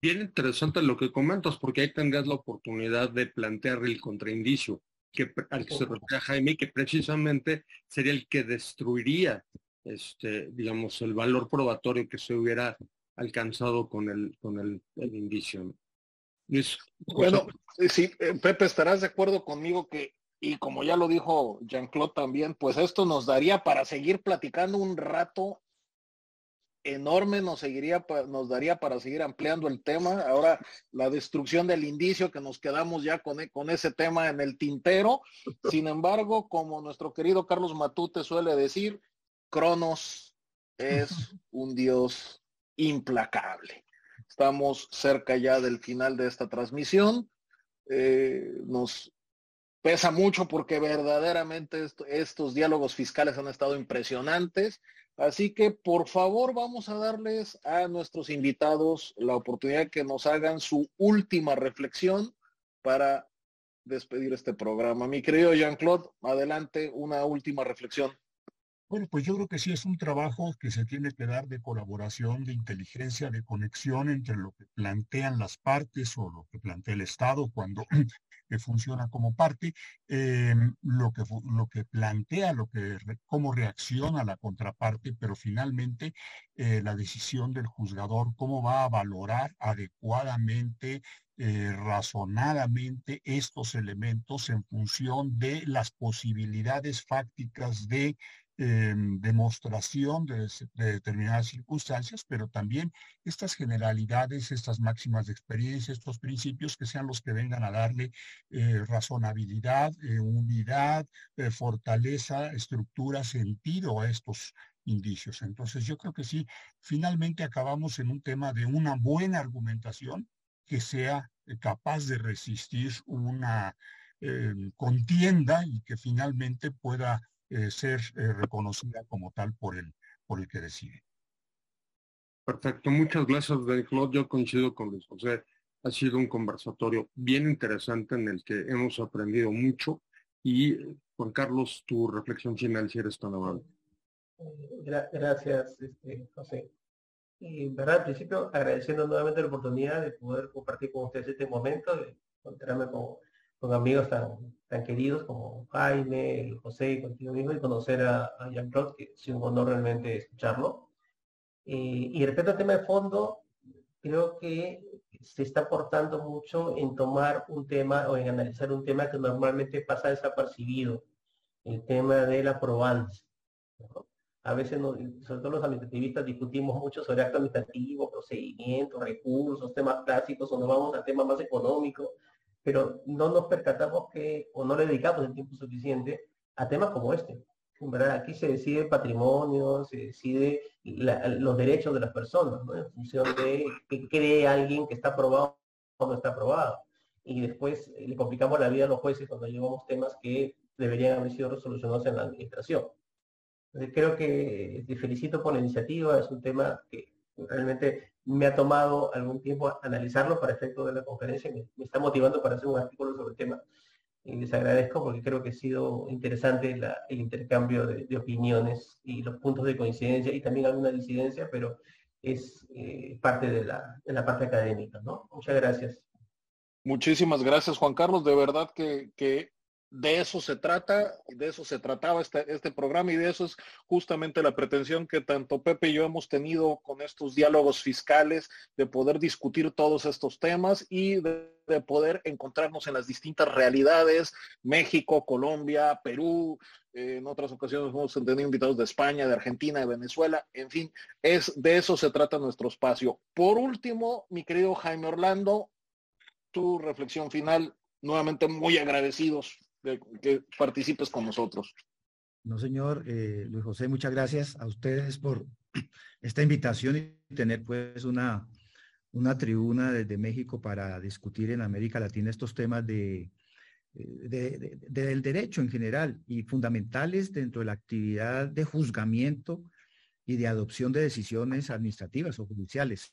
Bien interesante lo que comentas, porque ahí tendrás la oportunidad de plantear el contraindicio que, al que se refiere Jaime, que precisamente sería el que destruiría, este, digamos, el valor probatorio que se hubiera alcanzado con el, con el, indicio. bueno, sí, eh, Pepe, estarás de acuerdo conmigo que y como ya lo dijo Jean-Claude también, pues esto nos daría para seguir platicando un rato enorme, nos, seguiría, nos daría para seguir ampliando el tema. Ahora, la destrucción del indicio, que nos quedamos ya con, con ese tema en el tintero. Sin embargo, como nuestro querido Carlos Matute suele decir, Cronos es *laughs* un dios implacable. Estamos cerca ya del final de esta transmisión. Eh, nos pesa mucho porque verdaderamente estos diálogos fiscales han estado impresionantes. Así que por favor vamos a darles a nuestros invitados la oportunidad que nos hagan su última reflexión para despedir este programa. Mi querido Jean-Claude, adelante, una última reflexión. Bueno, pues yo creo que sí es un trabajo que se tiene que dar de colaboración, de inteligencia, de conexión entre lo que plantean las partes o lo que plantea el Estado cuando *clears throat* que funciona como parte, eh, lo, que, lo que plantea, lo que, cómo reacciona la contraparte, pero finalmente eh, la decisión del juzgador, cómo va a valorar adecuadamente eh, razonadamente estos elementos en función de las posibilidades fácticas de demostración de, determinadas circunstancias, pero también estas generalidades, estas máximas de experiencia, estos principios que sean los que vengan a darle eh, razonabilidad, eh, unidad, eh, fortaleza, estructura, sentido a estos indicios. Entonces yo creo que sí, finalmente acabamos en un tema de una buena argumentación que sea capaz de resistir una contienda y que finalmente pueda eh, ser eh, reconocida como tal por el, por el que decide. Perfecto, muchas gracias, Claude. Yo coincido con Luis José. Ha sido un conversatorio bien interesante en el que hemos aprendido mucho. Y Juan Carlos, tu reflexión final, si eres tan amable. gracias, este, José. Y verdad, al principio agradeciendo nuevamente la oportunidad de poder compartir con ustedes este momento, de encontrarme con con amigos tan, tan queridos como Jaime, José, contigo mismo, y conocer a, Jean-Claude, que es un honor realmente escucharlo. Eh, y respecto al tema de fondo, creo que se está aportando mucho en tomar un tema o en analizar un tema que normalmente pasa desapercibido, el tema de la probancia. A veces, sobre todo los administrativistas, discutimos mucho sobre acto administrativo, procedimientos, recursos, temas clásicos, o nos vamos a temas más económicos, pero no nos percatamos que, o no le dedicamos el tiempo suficiente a temas como este. Aquí se decide patrimonio, se decide los derechos de las personas, en función de que cree alguien que está aprobado no está aprobado. Y después eh, le complicamos la vida a los jueces cuando llevamos temas que deberían haber sido resolucionados en la administración. creo que te felicito por la iniciativa, es un tema que realmente me ha tomado algún tiempo analizarlo para efecto de la conferencia, me, me está motivando para hacer un artículo sobre el tema y les agradezco porque creo que ha sido interesante el intercambio de, opiniones y los puntos de coincidencia y también alguna disidencia, pero es eh, parte de la, de la parte académica, ¿no? Muchas gracias. Muchísimas gracias, Juan Carlos. De verdad que, que de eso se trata, de eso se trataba este, este programa y de eso es justamente la pretensión que tanto Pepe y yo hemos tenido con estos diálogos fiscales, de poder discutir todos estos temas y de, poder encontrarnos en las distintas realidades, México, Colombia, Perú, eh, en otras ocasiones hemos tenido invitados de España, de Argentina, de Venezuela, en fin, es de eso se trata nuestro espacio. Por último, mi querido Jaime Orlando, tu reflexión final, nuevamente muy agradecidos que participes con nosotros. No, señor eh, Luis José, muchas gracias a ustedes por *clears throat* esta invitación y tener pues una, una tribuna desde México para discutir en América Latina estos temas de, eh, del derecho en general y fundamentales dentro de la actividad de juzgamiento y de adopción de decisiones administrativas o judiciales,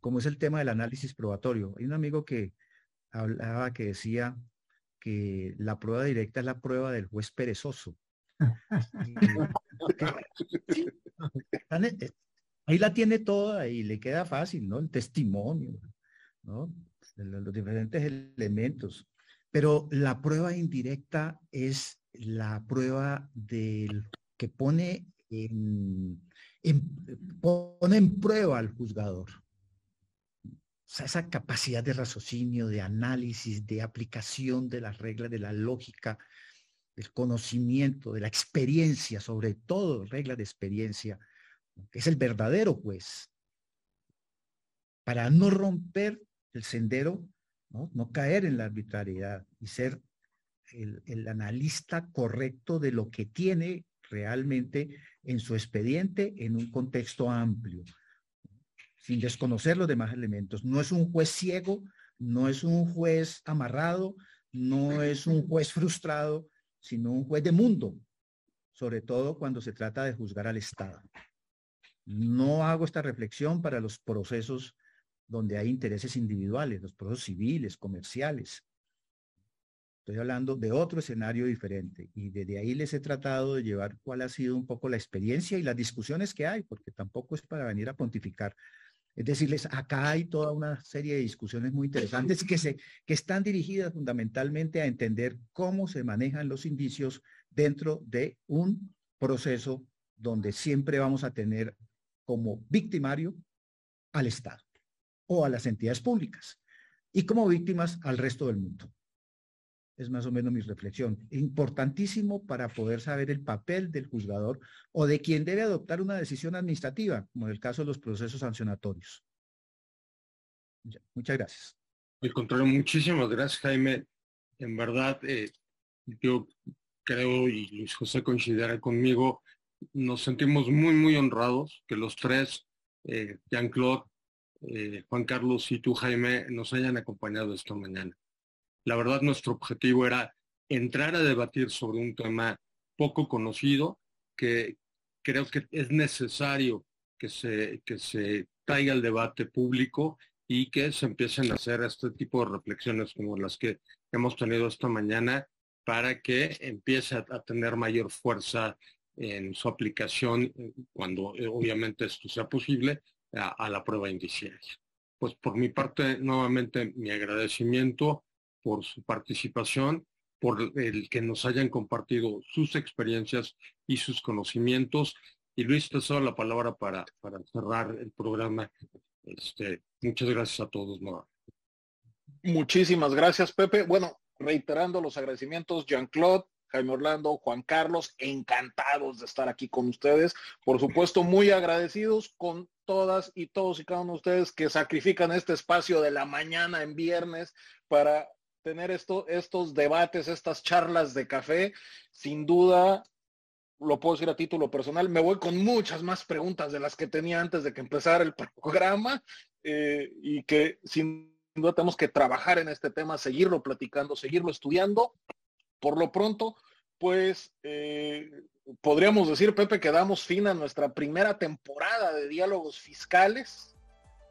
como es el tema del análisis probatorio. Hay un amigo que hablaba que decía que la prueba directa es la prueba del juez perezoso. *laughs* Eh, ahí la tiene toda y le queda fácil, ¿no? El testimonio, ¿no? Los diferentes elementos. Pero la prueba indirecta es la prueba del que pone en, pone en prueba al juzgador esa capacidad de raciocinio, de análisis, de aplicación de las reglas de la lógica, del conocimiento, de la experiencia, sobre todo reglas de experiencia, es el verdadero juez, para no romper el sendero, no, caer en la arbitrariedad y ser el analista correcto de lo que tiene realmente en su expediente en un contexto amplio sin desconocer los demás elementos. No es un juez ciego, no es un juez amarrado, no es un juez frustrado, sino un juez de mundo, sobre todo cuando se trata de juzgar al Estado. No hago esta reflexión para los procesos donde hay intereses individuales, los procesos civiles, comerciales. Estoy hablando de otro escenario diferente y desde ahí les he tratado de llevar cuál ha sido un poco la experiencia y las discusiones que hay, porque tampoco es para venir a pontificar, es decirles, acá hay toda una serie de discusiones muy interesantes que, se, que están dirigidas fundamentalmente a entender cómo se manejan los indicios dentro de un proceso donde siempre vamos a tener como victimario al Estado o a las entidades públicas y como víctimas al resto del mundo. Es más o menos mi reflexión. Importantísimo para poder saber el papel del juzgador o de quien debe adoptar una decisión administrativa, como en el caso de los procesos sancionatorios. Muchas gracias. Al contrario, muchísimas gracias, Jaime. En verdad, eh, yo creo, y Luis José coincidirá conmigo, nos sentimos muy, muy honrados que los tres, eh, Jean-Claude, eh, Juan Carlos y tú, Jaime, nos hayan acompañado esta mañana. La verdad, nuestro objetivo era entrar a debatir sobre un tema poco conocido que creo que es necesario que se, que se traiga al debate público y que se empiecen a hacer este tipo de reflexiones como las que hemos tenido esta mañana para que empiece a, tener mayor fuerza en su aplicación eh, cuando eh, obviamente esto sea posible a, a la prueba indiciaria. Pues por mi parte, nuevamente mi agradecimiento por su participación, por el que nos hayan compartido sus experiencias y sus conocimientos. Y Luis, te cedo la palabra para, para cerrar el programa. Este, muchas gracias a todos. Muchísimas gracias, Pepe. Bueno, reiterando los agradecimientos, Jean-Claude, Jaime Orlando, Juan Carlos, encantados de estar aquí con ustedes. Por supuesto, muy agradecidos con todas y todos y cada uno de ustedes que sacrifican este espacio de la mañana en viernes para tener esto, estos debates, estas charlas de café, sin duda, lo puedo decir a título personal, me voy con muchas más preguntas de las que tenía antes de que empezara el *laughs* programa eh, y que sin duda tenemos que trabajar en este tema, seguirlo platicando, seguirlo estudiando. Por lo pronto, pues eh, podríamos decir, Pepe, que damos fin a nuestra primera temporada de diálogos fiscales.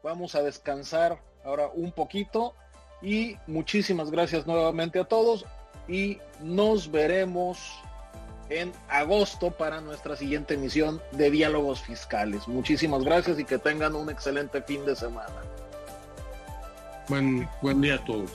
Vamos a descansar ahora un poquito y muchísimas gracias nuevamente a todos y nos veremos en agosto para nuestra siguiente emisión de diálogos fiscales. Muchísimas gracias y que tengan un excelente fin de semana. Buen, buen día a todos.